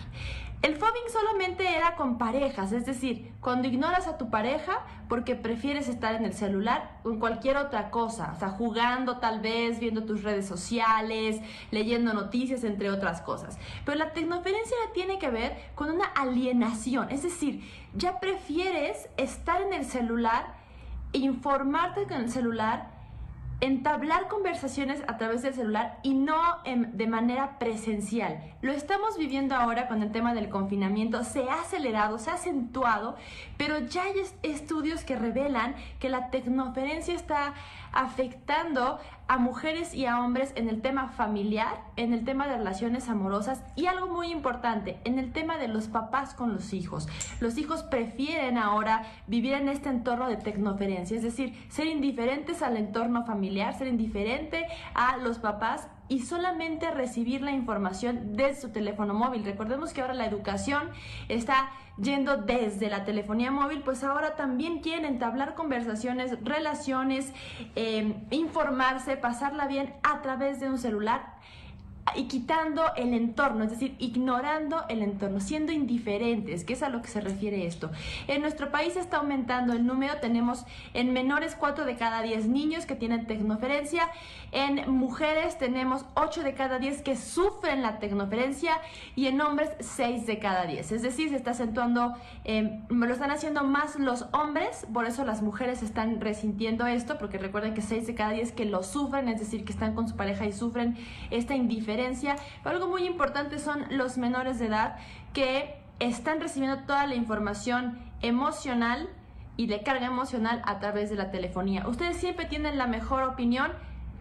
El fobbing solamente era con parejas, es decir, cuando ignoras a tu pareja porque prefieres estar en el celular o en cualquier otra cosa, o sea, jugando tal vez, viendo tus redes sociales, leyendo noticias, entre otras cosas. Pero la tecnoferencia tiene que ver con una alienación, es decir, ya prefieres estar en el celular, informarte con el celular, entablar conversaciones a través del celular y no de manera presencial. Lo estamos viviendo ahora con el tema del confinamiento, se ha acelerado, se ha acentuado, pero ya hay est- estudios que revelan que la tecnoferencia está afectando a mujeres y a hombres en el tema familiar, en el tema de relaciones amorosas y algo muy importante, en el tema de los papás con los hijos. Los hijos prefieren ahora vivir en este entorno de tecnoferencia, es decir, ser indiferentes al entorno familiar, ser indiferente a los papás y solamente recibir la información desde su teléfono móvil. Recordemos que ahora la educación está yendo desde la telefonía móvil, pues ahora también quieren entablar conversaciones, relaciones, eh, informarse, pasarla bien a través de un celular y quitando el entorno, es decir, ignorando el entorno, siendo indiferentes, que es a lo que se refiere esto. En nuestro país está aumentando el número, tenemos en menores 4 de cada 10 niños que tienen tecnoferencia, en mujeres tenemos 8 de cada 10 que sufren la tecnoferencia y en hombres 6 de cada 10. Es decir, se está acentuando, eh, lo están haciendo más los hombres, por eso las mujeres están resintiendo esto, porque recuerden que 6 de cada 10 que lo sufren, es decir, que están con su pareja y sufren esta indiferencia. Pero algo muy importante son los menores de edad que están recibiendo toda la información emocional y de carga emocional a través de la telefonía. Ustedes siempre tienen la mejor opinión.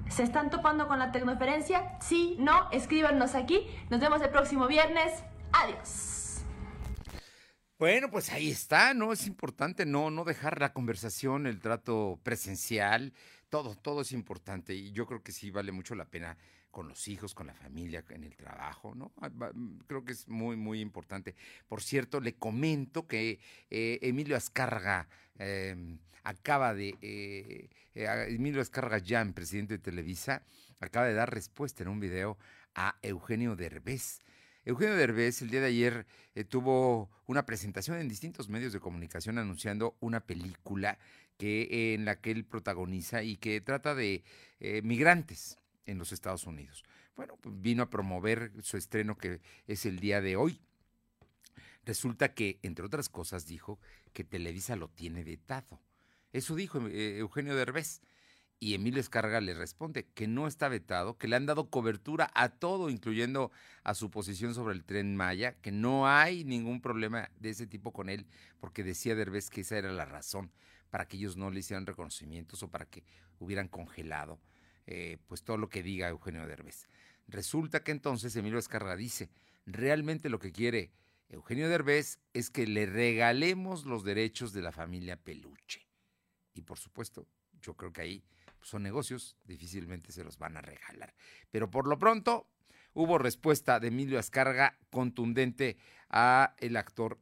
¿Se están topando con la tecnoferencia? Sí, no, escríbanos aquí. Nos vemos el próximo viernes. Adiós. Bueno, pues ahí está, ¿no? Es importante no, no dejar la conversación, el trato presencial, todo, todo es importante y yo creo que sí vale mucho la pena con los hijos, con la familia, en el trabajo, ¿no? Ah, mm, Creo que es muy, muy importante. Por cierto, le comento que eh, Emilio Azcárraga eh, acaba de, eh, eh, Emilio Azcárraga Jan, presidente de Televisa, acaba de dar respuesta en un video a Eugenio Derbez. Eugenio Derbez el día de ayer eh, tuvo una presentación en distintos medios de comunicación anunciando una película que, en la que él protagoniza y que trata de migrantes en los Estados Unidos. Bueno, pues vino a promover su estreno que es el día de hoy. Resulta que, entre otras cosas, dijo que Televisa lo tiene vetado. Eso dijo eh, Eugenio Derbez. Y Emilio Escarga le responde que no está vetado, que le han dado cobertura a todo, incluyendo a su posición sobre el tren Maya, que no hay ningún problema de ese tipo con él, porque decía Derbez que esa era la razón para que ellos no le hicieran reconocimientos o para que hubieran congelado eh, pues todo lo que diga Eugenio Derbez. Resulta que entonces Emilio Escarga dice, realmente lo que quiere Eugenio Derbez es que le regalemos los derechos de la familia Peluche. Y por supuesto, yo creo que ahí son negocios, difícilmente se los van a regalar. Pero por lo pronto hubo respuesta de Emilio Ascarga contundente a el actor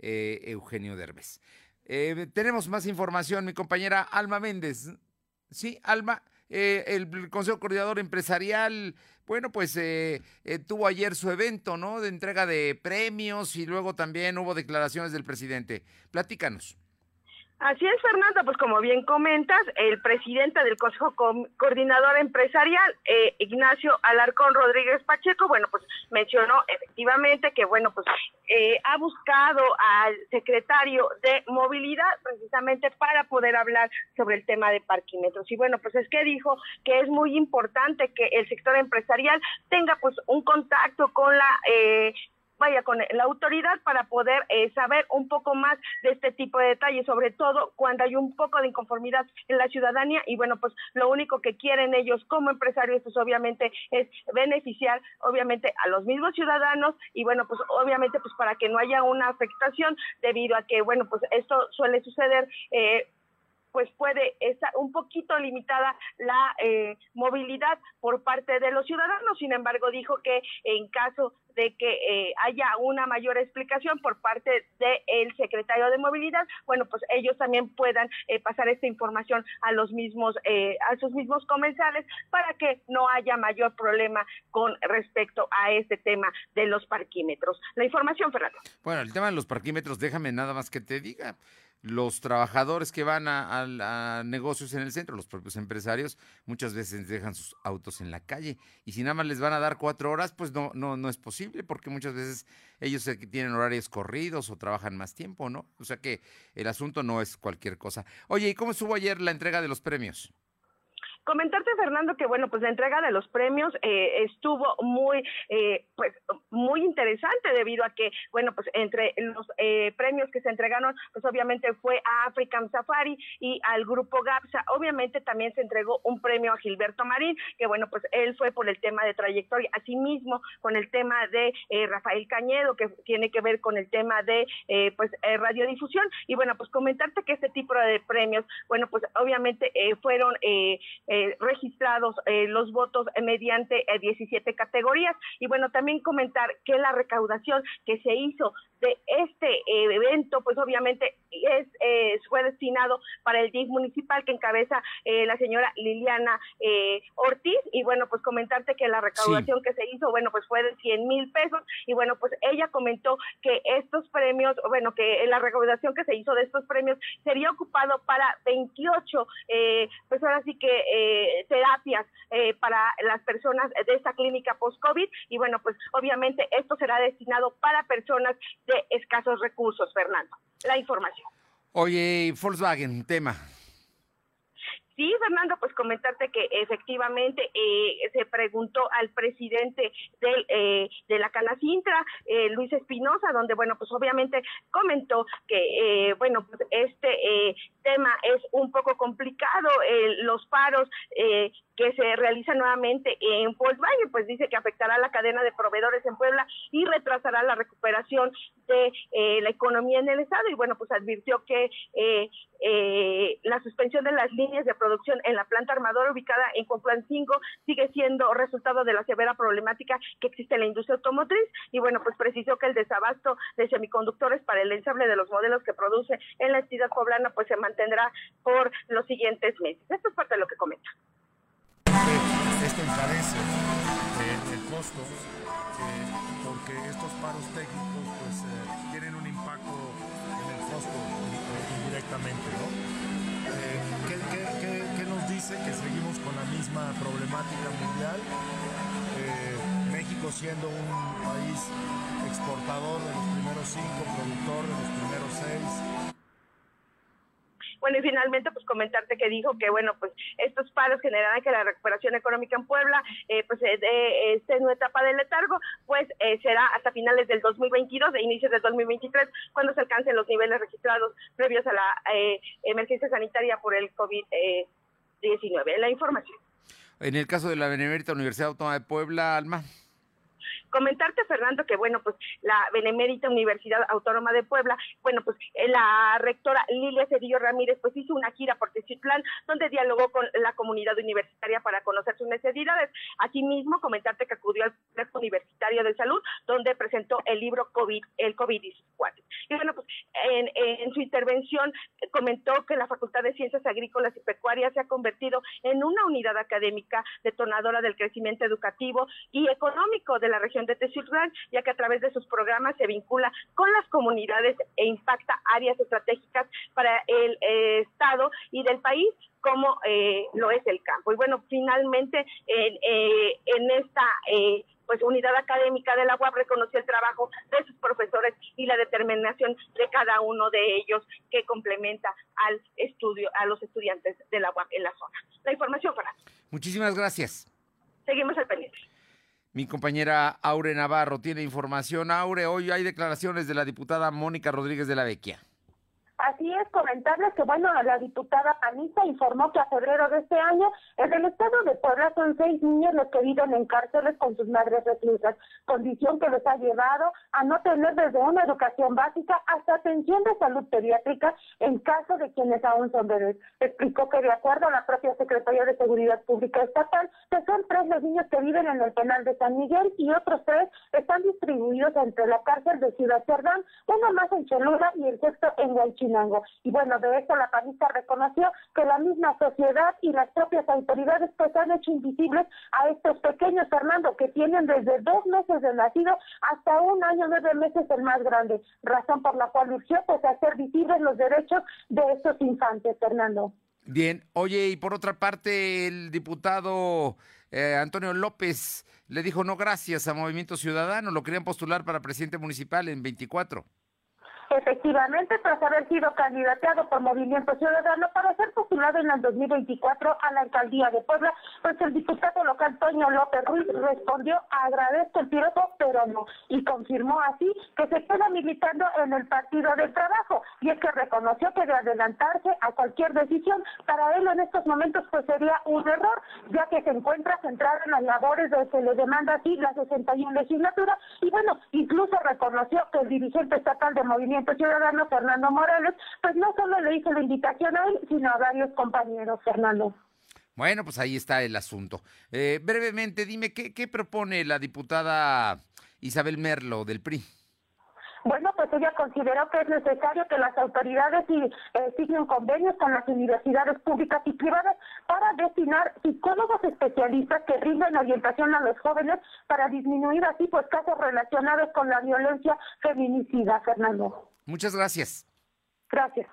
eh, Eugenio Derbez. Eh, tenemos más información, mi compañera Alma Méndez. Sí, Alma, eh, el Consejo Coordinador Empresarial, bueno, pues tuvo ayer su evento, ¿no? De entrega de premios y luego también hubo declaraciones del presidente. Platícanos. Así es, Fernanda, pues como bien comentas, el presidente del Consejo Coordinador Empresarial, eh, Ignacio Alarcón Rodríguez Pacheco, bueno, pues mencionó efectivamente que, bueno, pues eh, ha buscado al secretario de Movilidad precisamente para poder hablar sobre el tema de parquímetros. Y bueno, pues es que dijo que es muy importante que el sector empresarial tenga pues un contacto con la eh, vaya con la autoridad para poder eh, saber un poco más de este tipo de detalles, sobre todo cuando hay un poco de inconformidad en la ciudadanía. Y bueno, pues lo único que quieren ellos como empresarios pues obviamente es beneficiar obviamente a los mismos ciudadanos. Y bueno, pues obviamente pues para que no haya una afectación debido a que bueno, pues esto suele suceder eh, pues puede estar un poquito limitada la eh, movilidad por parte de los ciudadanos. Sin embargo, dijo que en caso de que eh, haya una mayor explicación por parte del secretario de movilidad, bueno, pues ellos también puedan eh, pasar esta información a los mismos, a sus mismos comensales para que no haya mayor problema con respecto a este tema de los parquímetros. La información, Fernando. Bueno, el tema de los parquímetros, déjame nada más que te diga los trabajadores que van a, negocios en el centro, los propios empresarios, muchas veces dejan sus autos en la calle y si nada más les van a dar cuatro horas, pues no, no, no es posible porque muchas veces ellos tienen horarios corridos o trabajan más tiempo, ¿no? O sea que el asunto no es cualquier cosa. Oye, ¿y cómo estuvo ayer la entrega de los premios? Comentarte, Fernando, que bueno, pues la entrega de los premios eh, estuvo muy, eh, pues, muy interesante debido a que, bueno, pues entre los eh, premios que se entregaron, pues obviamente fue a African Safari y al grupo GAPSA. Obviamente también se entregó un premio a Gilberto Marín, que bueno, pues él fue por el tema de trayectoria, asimismo con el tema de Rafael Cañedo, que tiene que ver con el tema de, pues, radiodifusión. Y bueno, pues comentarte que este tipo de premios, bueno, pues obviamente fueron eh, registrados eh, los votos mediante 17 eh, categorías. Y bueno, también comentar que la recaudación que se hizo de este evento, pues obviamente es fue destinado para el DIF municipal que encabeza la señora Liliana Ortiz. Y bueno, pues comentarte que la recaudación que se hizo, bueno, pues fue de 100 mil pesos. Y bueno, pues ella comentó que estos premios, bueno, que la recaudación que se hizo de estos premios sería ocupado para 28, pues ahora sí que eh, terapias eh, para las personas de esta clínica post-COVID y bueno, pues obviamente esto será destinado para personas de escasos recursos, Fernando. La información. Oye, Volkswagen, tema. Sí, Fernando, pues comentarte que efectivamente eh, se preguntó al presidente del, eh, de la Canacintra, eh, Luis Espinosa, donde, bueno, pues obviamente comentó que, eh, bueno, pues este eh, tema es un poco complicado, los paros que se realiza nuevamente en Volkswagen, pues dice que afectará la cadena de proveedores en Puebla y retrasará la recuperación de eh, la economía en el estado. Y bueno, pues advirtió que eh, eh, la suspensión de las líneas de producción en la planta armadora ubicada en Complancingo sigue siendo resultado de la severa problemática que existe en la industria automotriz. Y bueno, pues precisó que el desabasto de semiconductores para el ensamble de los modelos que produce en la entidad poblana pues se mantendrá por los siguientes meses. Esto es parte de lo que comenta esto encarece eh, el costo eh, porque estos paros técnicos pues eh, tienen un impacto en el costo indirectamente, ¿no? ¿qué, qué, nos dice? Que seguimos con la misma problemática mundial. México siendo un país exportador de los primeros cinco, productor de los primeros seis, finalmente, pues comentarte que dijo que, bueno, pues estos paros generarán que la recuperación económica en Puebla, eh, pues eh, esté en una etapa de letargo, pues eh, será hasta finales del 2022 e inicios del 2023, cuando se alcancen los niveles registrados previos a la eh, emergencia sanitaria por el COVID-19. la información. En el caso de la Benemérita Universidad Autónoma de Puebla, Alma. Comentarte, Fernando, que bueno, pues la Benemérita Universidad Autónoma de Puebla, bueno, pues eh, la rectora Lilia Cedillo Ramírez, pues hizo una gira por Teciutlán, donde dialogó con la comunidad universitaria para conocer sus necesidades. Asimismo, comentarte que acudió al Complejo Universitario de Salud, donde presentó el libro COVID, el COVID-19. Y bueno, pues en, en su intervención eh, comentó que la Facultad de Ciencias Agrícolas y Pecuarias se ha convertido en una unidad académica detonadora del crecimiento educativo y económico de la región de Teciutlán, ya que a través de sus programas se vincula con las comunidades e impacta áreas estratégicas para el eh, Estado y del país como eh, lo es el campo. Y bueno, finalmente en, eh, en esta eh, pues unidad académica de la UAP reconoció el trabajo de sus profesores y la determinación de cada uno de ellos que complementa al estudio a los estudiantes de la UAP en la zona. La información para. Muchísimas gracias. Seguimos al pendiente. Mi compañera Aure Navarro tiene información. Aure, hoy hay declaraciones de la diputada Mónica Rodríguez de la Vecchia. Así es, comentarles que, bueno, la diputada panista informó que a febrero de este año en el estado de Puebla son seis niños los que viven en cárceles con sus madres reclusas, condición que les ha llevado a no tener desde una educación básica hasta atención de salud pediátrica en caso de quienes aún son bebés. Explicó que de acuerdo a la propia Secretaría de Seguridad Pública Estatal, que son tres los niños que viven en el penal de San Miguel y otros tres están distribuidos entre la cárcel de Ciudad Cerdán, uno más en Cholula y el sexto en Y bueno, de esto la panista reconoció que la misma sociedad y las propias autoridades pues han hecho invisibles a estos pequeños, Fernando, que tienen desde dos meses de nacido hasta un año, nueve meses el más grande, razón por la cual urgió pues hacer visibles los derechos de estos infantes, Fernando. Bien, oye, y por otra parte, el diputado eh, Antonio López le dijo no gracias a Movimiento Ciudadano, lo querían postular para presidente municipal en 24. Efectivamente, tras haber sido candidateado por Movimiento Ciudadano para ser postulado en el 2024 a la alcaldía de Puebla, pues el diputado local Toño López Ruiz respondió agradezco el piropo, pero no, y confirmó así que se queda militando en el Partido del Trabajo, y es que reconoció que de adelantarse a cualquier decisión, para él en estos momentos pues sería un error, ya que se encuentra centrado en las labores de que le demanda así la 61 legislatura, y bueno, incluso reconoció que el dirigente estatal de Movimiento Ciudadano, Fernando Morales, pues no solo le hizo la invitación a él, sino a varios compañeros, Fernando. Bueno, pues ahí está el asunto. Eh, brevemente, dime, ¿qué, ¿qué propone la diputada Isabel Merlo del PRI? Ella consideró que es necesario que las autoridades y, eh, siguen convenios con las universidades públicas y privadas para destinar psicólogos especialistas que rinden orientación a los jóvenes para disminuir así pues casos relacionados con la violencia feminicida, Fernando. Muchas gracias. Gracias.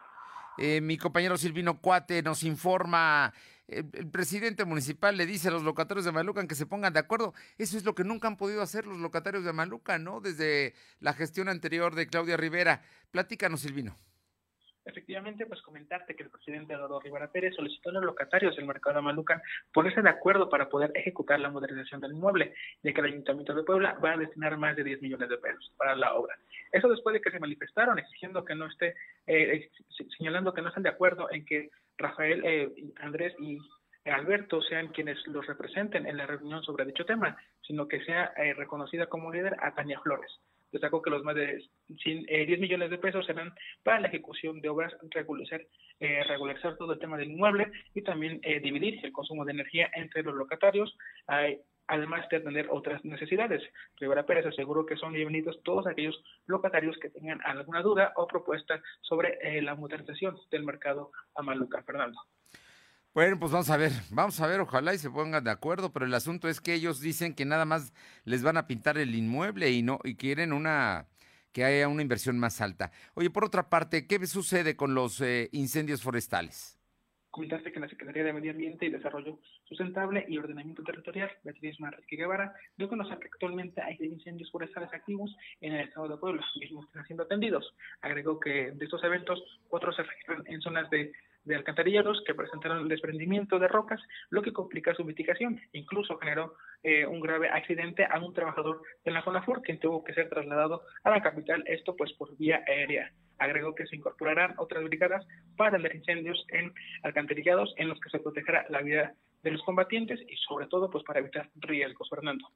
Eh, mi compañero Silvino Cuate nos informa el, presidente municipal le dice a los locatarios de Malucan que se pongan de acuerdo. Eso es lo que nunca han podido hacer los locatarios de Malucan, ¿no? Desde la gestión anterior de Claudia Rivera. Platícanos, Silvino. Efectivamente, pues comentarte que el presidente Eduardo Rivera Pérez solicitó a los locatarios del mercado de Malucan ponerse de acuerdo para poder ejecutar la modernización del inmueble, ya que el Ayuntamiento de Puebla va a destinar más de 10 millones de pesos para la obra. Eso después de que se manifestaron exigiendo que no esté, eh, señalando que no están de acuerdo en que Rafael, eh, Andrés y Alberto sean quienes los representen en la reunión sobre dicho tema, sino que sea eh, reconocida como líder a Tania Flores. Destacó que los más de 100, eh, 10 millones de pesos serán para la ejecución de obras, regularizar, eh, regularizar todo el tema del inmueble y también eh, dividir el consumo de energía entre los locatarios, además de atender otras necesidades. Rivera Pérez aseguró que son bienvenidos todos aquellos locatarios que tengan alguna duda o propuesta sobre eh, la modernización del mercado a Maluca. Fernando. Bueno, pues vamos a ver, vamos a ver, ojalá y se pongan de acuerdo, pero el asunto es que ellos dicen que nada más les van a pintar el inmueble y no y quieren una que haya una inversión más alta. Oye, por otra parte, ¿qué sucede con los eh, incendios forestales? Comentarte que la Secretaría de Medio Ambiente y Desarrollo Sustentable y Ordenamiento Territorial, Beatriz Manrique Guevara, dio a conocer que actualmente hay incendios forestales activos en el estado de Puebla, mismos están siendo atendidos. Agregó que de estos eventos, cuatro se registran en zonas de de alcantarillados que presentaron el desprendimiento de rocas, lo que complica su mitigación. Incluso generó eh, un grave accidente a un trabajador de la CONAFUR, quien tuvo que ser trasladado a la capital, esto pues por vía aérea. Agregó que se incorporarán otras brigadas para los incendios en alcantarillados en los que se protegerá la vida de los combatientes y sobre todo pues para evitar riesgos, Fernando.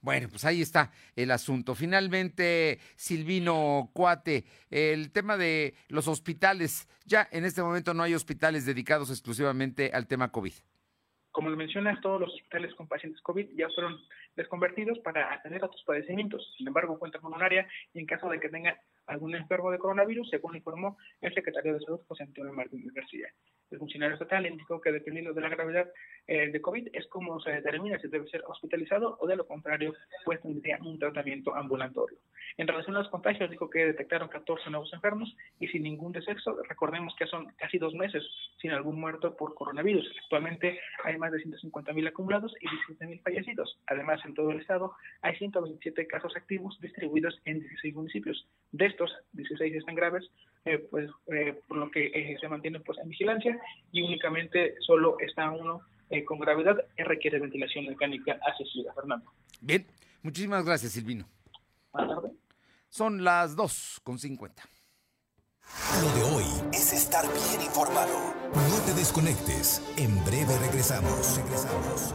Bueno, pues ahí está el asunto. Finalmente, Silvino Cuate, el tema de los hospitales. Ya en este momento no hay hospitales dedicados exclusivamente al tema COVID. Como lo mencionas, todos los hospitales con pacientes COVID ya fueron desconvertidos para atender otros padecimientos. Sin embargo, cuentan con un área y en caso de que tengan algún enfermo de coronavirus, según informó el secretario de Salud, José Antonio Martínez García. El funcionario estatal indicó que dependiendo de la gravedad eh, de COVID es como se determina si debe ser hospitalizado o de lo contrario, pues tendría un tratamiento ambulatorio. En relación a los contagios, dijo que detectaron 14 nuevos enfermos y sin ningún deceso. Recordemos que son casi dos meses sin algún muerto por coronavirus. Actualmente hay más de 150 mil acumulados y 17 mil fallecidos. Además, en todo el estado hay 127 casos activos distribuidos en 16 municipios. De estos, 16 están graves, eh, pues eh, por lo que eh, se mantienen pues en vigilancia y únicamente solo está uno con gravedad y requiere ventilación mecánica asistida. Fernando. Bien, muchísimas gracias, Silvino. Son las 2 con 50. Lo de hoy es estar bien informado. No te desconectes. En breve regresamos. Regresamos.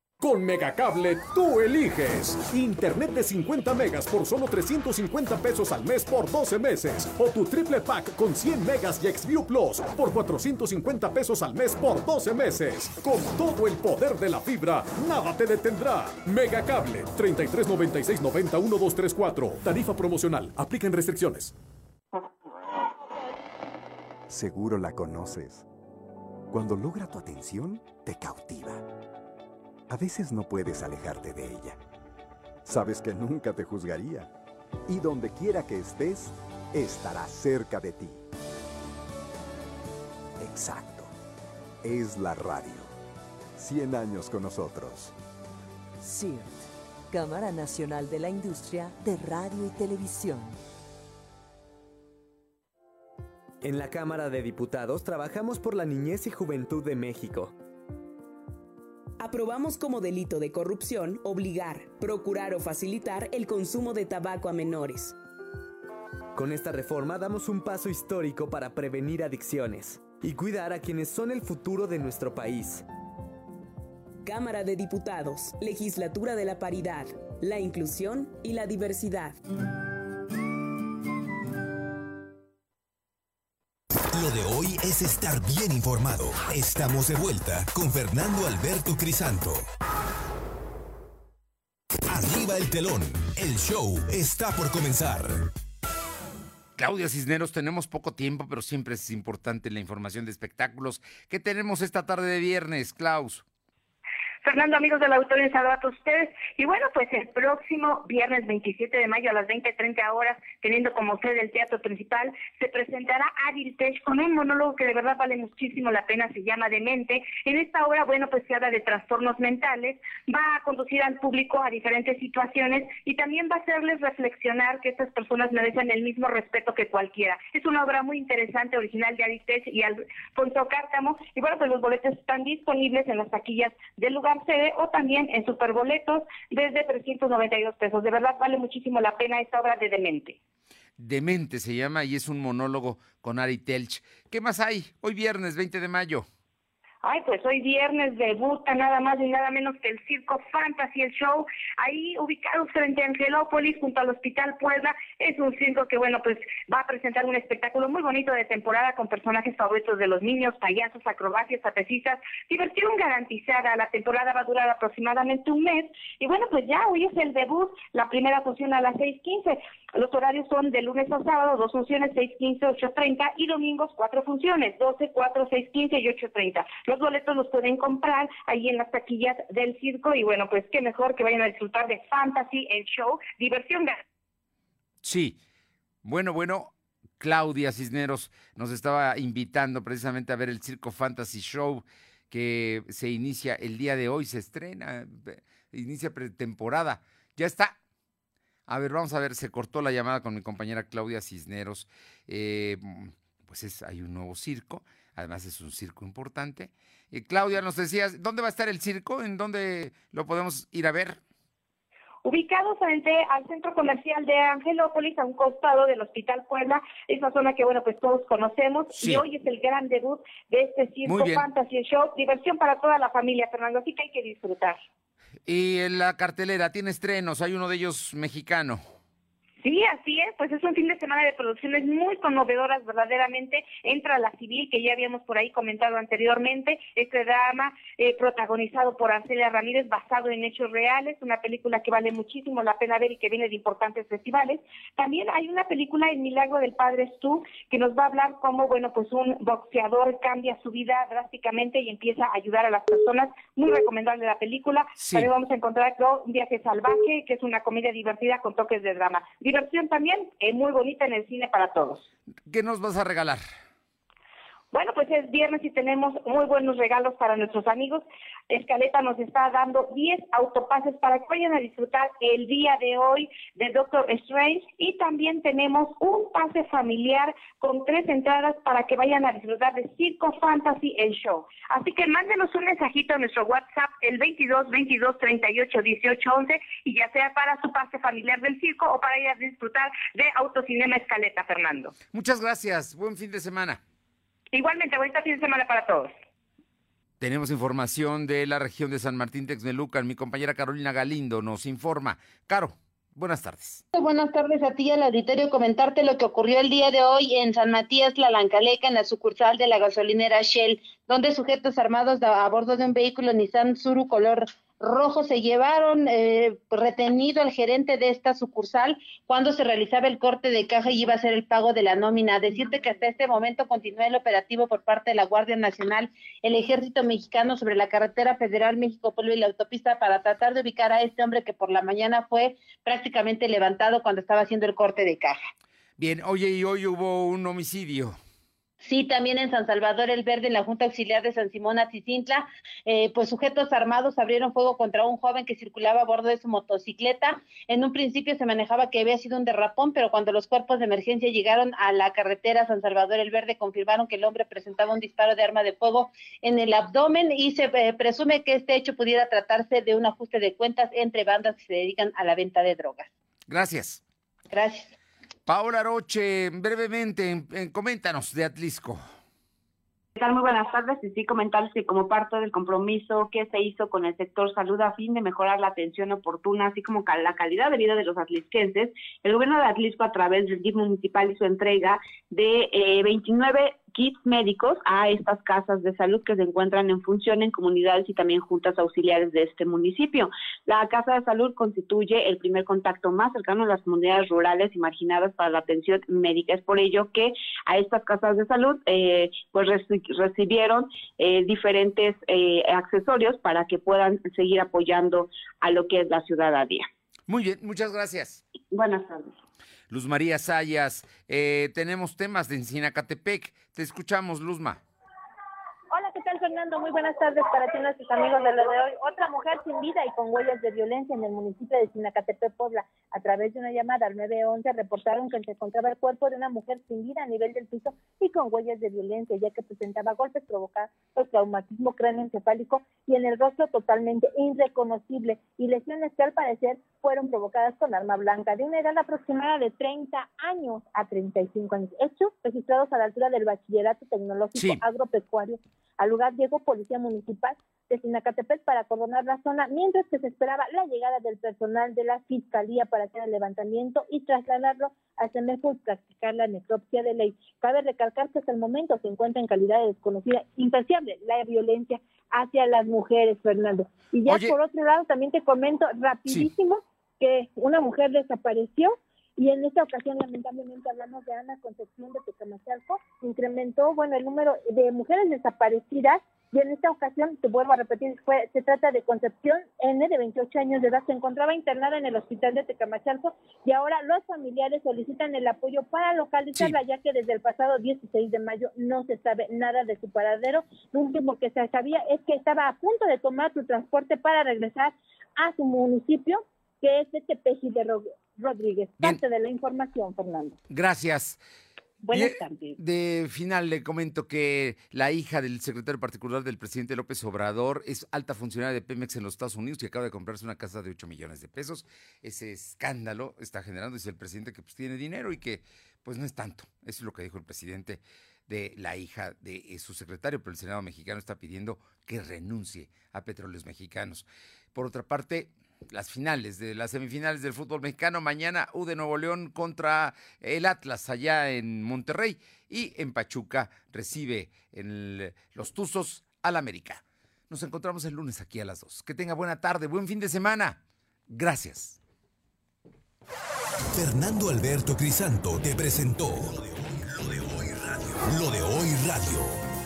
Con Megacable tú eliges. Internet de 50 megas por solo 350 pesos al mes por 12 meses. O tu triple pack con 100 megas y Xview Plus por 450 pesos al mes por 12 meses. Con todo el poder de la fibra, nada te detendrá. Megacable 33 96 90 1234. Tarifa promocional. Aplican restricciones. Seguro la conoces. Cuando logra tu atención, te cautiva a veces no puedes alejarte de ella. Sabes que nunca te juzgaría y donde quiera que estés, estará cerca de ti. Exacto. Es la radio. 100 años con nosotros. CIRT, Cámara Nacional de la Industria de Radio y Televisión. En la Cámara de Diputados trabajamos por la niñez y juventud de México aprobamos como delito de corrupción obligar, procurar o facilitar el consumo de tabaco a menores. Con esta reforma damos un paso histórico para prevenir adicciones y cuidar a quienes son el futuro de nuestro país. Cámara de Diputados, Legislatura de la Paridad, la Inclusión y la Diversidad. Lo de hoy es estar bien informado. Estamos de vuelta con Fernando Alberto Crisanto. Arriba el telón. El show está por comenzar. Claudia Cisneros, tenemos poco tiempo, pero siempre es importante la información de espectáculos que tenemos esta tarde de viernes, Klaus. Fernando, amigos de la auditoría, saludos a ustedes. Y bueno, pues el próximo viernes 27 de mayo a las 20.30 horas, teniendo como sede el teatro principal, se presentará Adil Tech con un monólogo que de verdad vale muchísimo la pena, se llama Demente. En esta obra, bueno, pues se habla de trastornos mentales, va a conducir al público a diferentes situaciones y también va a hacerles reflexionar que estas personas merecen el mismo respeto que cualquiera. Es una obra muy interesante, original de Adil Tech y Alfonso Cárcamo. Y bueno, pues los boletos están disponibles en las taquillas del lugar o también en superboletos desde 392 pesos. De verdad vale muchísimo la pena esta obra de Demente. Demente se llama y es un monólogo con Ari Telch. ¿Qué más hay? Hoy viernes 20 de mayo. Ay, pues hoy viernes debuta nada más y nada menos que el Circo Fantasy, el show, ahí ubicados frente a Angelópolis, junto al Hospital Puebla. Es un circo que, bueno, pues va a presentar un espectáculo muy bonito de temporada con personajes favoritos de los niños, payasos, acrobacias, trapecistas. Diversión garantizada. La temporada va a durar aproximadamente un mes. Y bueno, pues ya hoy es el debut, la primera función a las 6.15. Los horarios son de lunes a sábado, dos funciones, 6.15, 8.30 y domingos cuatro funciones, 12, 4, 6.15 y 8.30. Los boletos los pueden comprar ahí en las taquillas del circo y bueno, pues qué mejor que vayan a disfrutar de Fantasy, el show, diversión. Sí. Bueno, bueno, Claudia Cisneros nos estaba invitando precisamente a ver el Circo Fantasy Show que se inicia el día de hoy, se estrena, eh, inicia pretemporada. Ya está. A ver, vamos a ver, se cortó la llamada con mi compañera Claudia Cisneros. Eh, pues es, hay un nuevo circo, además es un circo importante. Eh, Claudia, nos decías, ¿dónde va a estar el circo? ¿En dónde lo podemos ir a ver? ubicados frente al centro comercial de Angelópolis, a un costado del Hospital Puebla, esa zona que, bueno, pues todos conocemos, Sí. y hoy es el gran debut de este circo. Fantasy Show, diversión para toda la familia, Fernando, así que hay que disfrutar. Y en la cartelera tiene estrenos, hay uno de ellos mexicano. Sí, así es, pues es un fin de semana de producciones muy conmovedoras, verdaderamente. Entra La Civil, que ya habíamos por ahí comentado anteriormente, este drama eh, protagonizado por Arcelia Ramírez, basado en hechos reales, una película que vale muchísimo la pena ver y que viene de importantes festivales. También hay una película, El Milagro del Padre Stu, que nos va a hablar cómo, bueno, pues un boxeador cambia su vida drásticamente y empieza a ayudar a las personas. Muy recomendable la película. Sí. También vamos a encontrar Un viaje salvaje, que es una comedia divertida con toques de drama. Diversión también, eh, muy bonita en el cine para todos. ¿Qué nos vas a regalar? Bueno, pues es viernes y tenemos muy buenos regalos para nuestros amigos. Escaleta nos está dando 10 autopases para que vayan a disfrutar el día de hoy de Doctor Strange y también tenemos un pase familiar con tres entradas para que vayan a disfrutar de Circo Fantasy el show. Así que mándenos un mensajito a nuestro WhatsApp el 22 22 38 18 11 y ya sea para su pase familiar del circo o para ir a disfrutar de Autocinema Escaleta, Fernando. Muchas gracias, buen fin de semana. Igualmente, bonita fin de semana para todos. Tenemos información de la región de San Martín Texmelucan. Mi compañera Carolina Galindo nos informa. Caro, buenas tardes. Buenas tardes a ti y al auditorio. Comentarte lo que ocurrió el día de hoy en San Matías, Tlalancaleca, en la sucursal de la gasolinera Shell, donde sujetos armados a bordo de un vehículo Nissan Suru color rojo se llevaron eh, retenido al gerente de esta sucursal cuando se realizaba el corte de caja y iba a ser el pago de la nómina. Decirte que hasta este momento continúa el operativo por parte de la Guardia Nacional, el Ejército Mexicano sobre la carretera federal México-Puebla y la autopista para tratar de ubicar a este hombre que por la mañana fue prácticamente levantado cuando estaba haciendo el corte de caja. Bien, oye, y hoy hubo un homicidio. Sí, también en San Salvador el Verde, en la Junta Auxiliar de San Simón Atizintla, eh, pues sujetos armados abrieron fuego contra un joven que circulaba a bordo de su motocicleta. En un principio se manejaba que había sido un derrapón, pero cuando los cuerpos de emergencia llegaron a la carretera San Salvador el Verde, confirmaron que el hombre presentaba un disparo de arma de fuego en el abdomen y se eh, presume que este hecho pudiera tratarse de un ajuste de cuentas entre bandas que se dedican a la venta de drogas. Gracias. Gracias. Paola Roche, brevemente, eh, coméntanos de Atlisco. ¿Qué tal? Muy buenas tardes. Y sí, comentarles que como parte del compromiso que se hizo con el sector salud a fin de mejorar la atención oportuna, así como la calidad de vida de los atlisquenses, el gobierno de Atlisco, a través del DIF municipal, hizo entrega de eh, 29 kits médicos a estas casas de salud que se encuentran en función en comunidades y también juntas auxiliares de este municipio. La casa de salud constituye el primer contacto más cercano a las comunidades rurales y marginadas para la atención médica. Es por ello que a estas casas de salud eh, pues reci- recibieron eh, diferentes eh, accesorios para que puedan seguir apoyando a lo que es la ciudadanía. Muy bien, muchas gracias. Buenas tardes. Luz María Sayas, eh, tenemos temas de Encinacatepec. Te escuchamos, Luzma. Hola, ¿qué Fernando? Muy buenas tardes para ti y nuestros amigos de lo de hoy. Otra mujer sin vida y con huellas de violencia en el municipio de Sinacatepec, Puebla. A través de una llamada al 911 reportaron que se encontraba el cuerpo de una mujer sin vida a nivel del piso y con huellas de violencia, ya que presentaba golpes provocados por traumatismo cráneoencefálico y en el rostro totalmente irreconocible y lesiones que al parecer fueron provocadas con arma blanca de una edad aproximada de 30 años a 35 años. Hechos registrados a la altura del bachillerato tecnológico Sí. agropecuario. Al lugar llegó Policía Municipal de Sinacatepec para acordonar la zona, mientras que se esperaba la llegada del personal de la Fiscalía para hacer el levantamiento y trasladarlo a Semejo y practicar la necropsia de ley. Cabe recalcar que hasta el momento se encuentra en calidad de desconocida, imperciable la violencia hacia las mujeres, Fernando. Y ya Oye. por otro lado, también te comento rapidísimo que una mujer desapareció Y en esta ocasión, lamentablemente, hablamos de Ana Concepción de Tecamachalco, incrementó, bueno, el número de mujeres desaparecidas. Y en esta ocasión, te vuelvo a repetir, fue, se trata de Concepción N, de 28 años de edad, se encontraba internada en el hospital de Tecamachalco. Y ahora los familiares solicitan el apoyo para localizarla, ya que desde el pasado 16 de mayo no se sabe nada de su paradero. Lo último que se sabía es que estaba a punto de tomar su transporte para regresar a su municipio, que es este Tepeji de Rodríguez. Parte de la información, Fernando. Gracias. Buenas tardes. De final le comento que la hija del secretario particular del presidente López Obrador es alta funcionaria de Pemex en los Estados Unidos y acaba de comprarse una casa de 8 millones de pesos. Ese escándalo está generando, dice el presidente, que pues tiene dinero y que pues no es tanto. Eso es lo que dijo el presidente de la hija de su secretario, pero el Senado mexicano está pidiendo que renuncie a petróleos mexicanos. Por otra parte, las finales de las semifinales del fútbol mexicano. Mañana U de Nuevo León contra el Atlas allá en Monterrey y en Pachuca recibe en los Tuzos al América. Nos encontramos el lunes aquí a las 2. Que tenga buena tarde, buen fin de semana. Gracias. Fernando Alberto Crisanto te presentó Lo de hoy radio. Lo de hoy radio.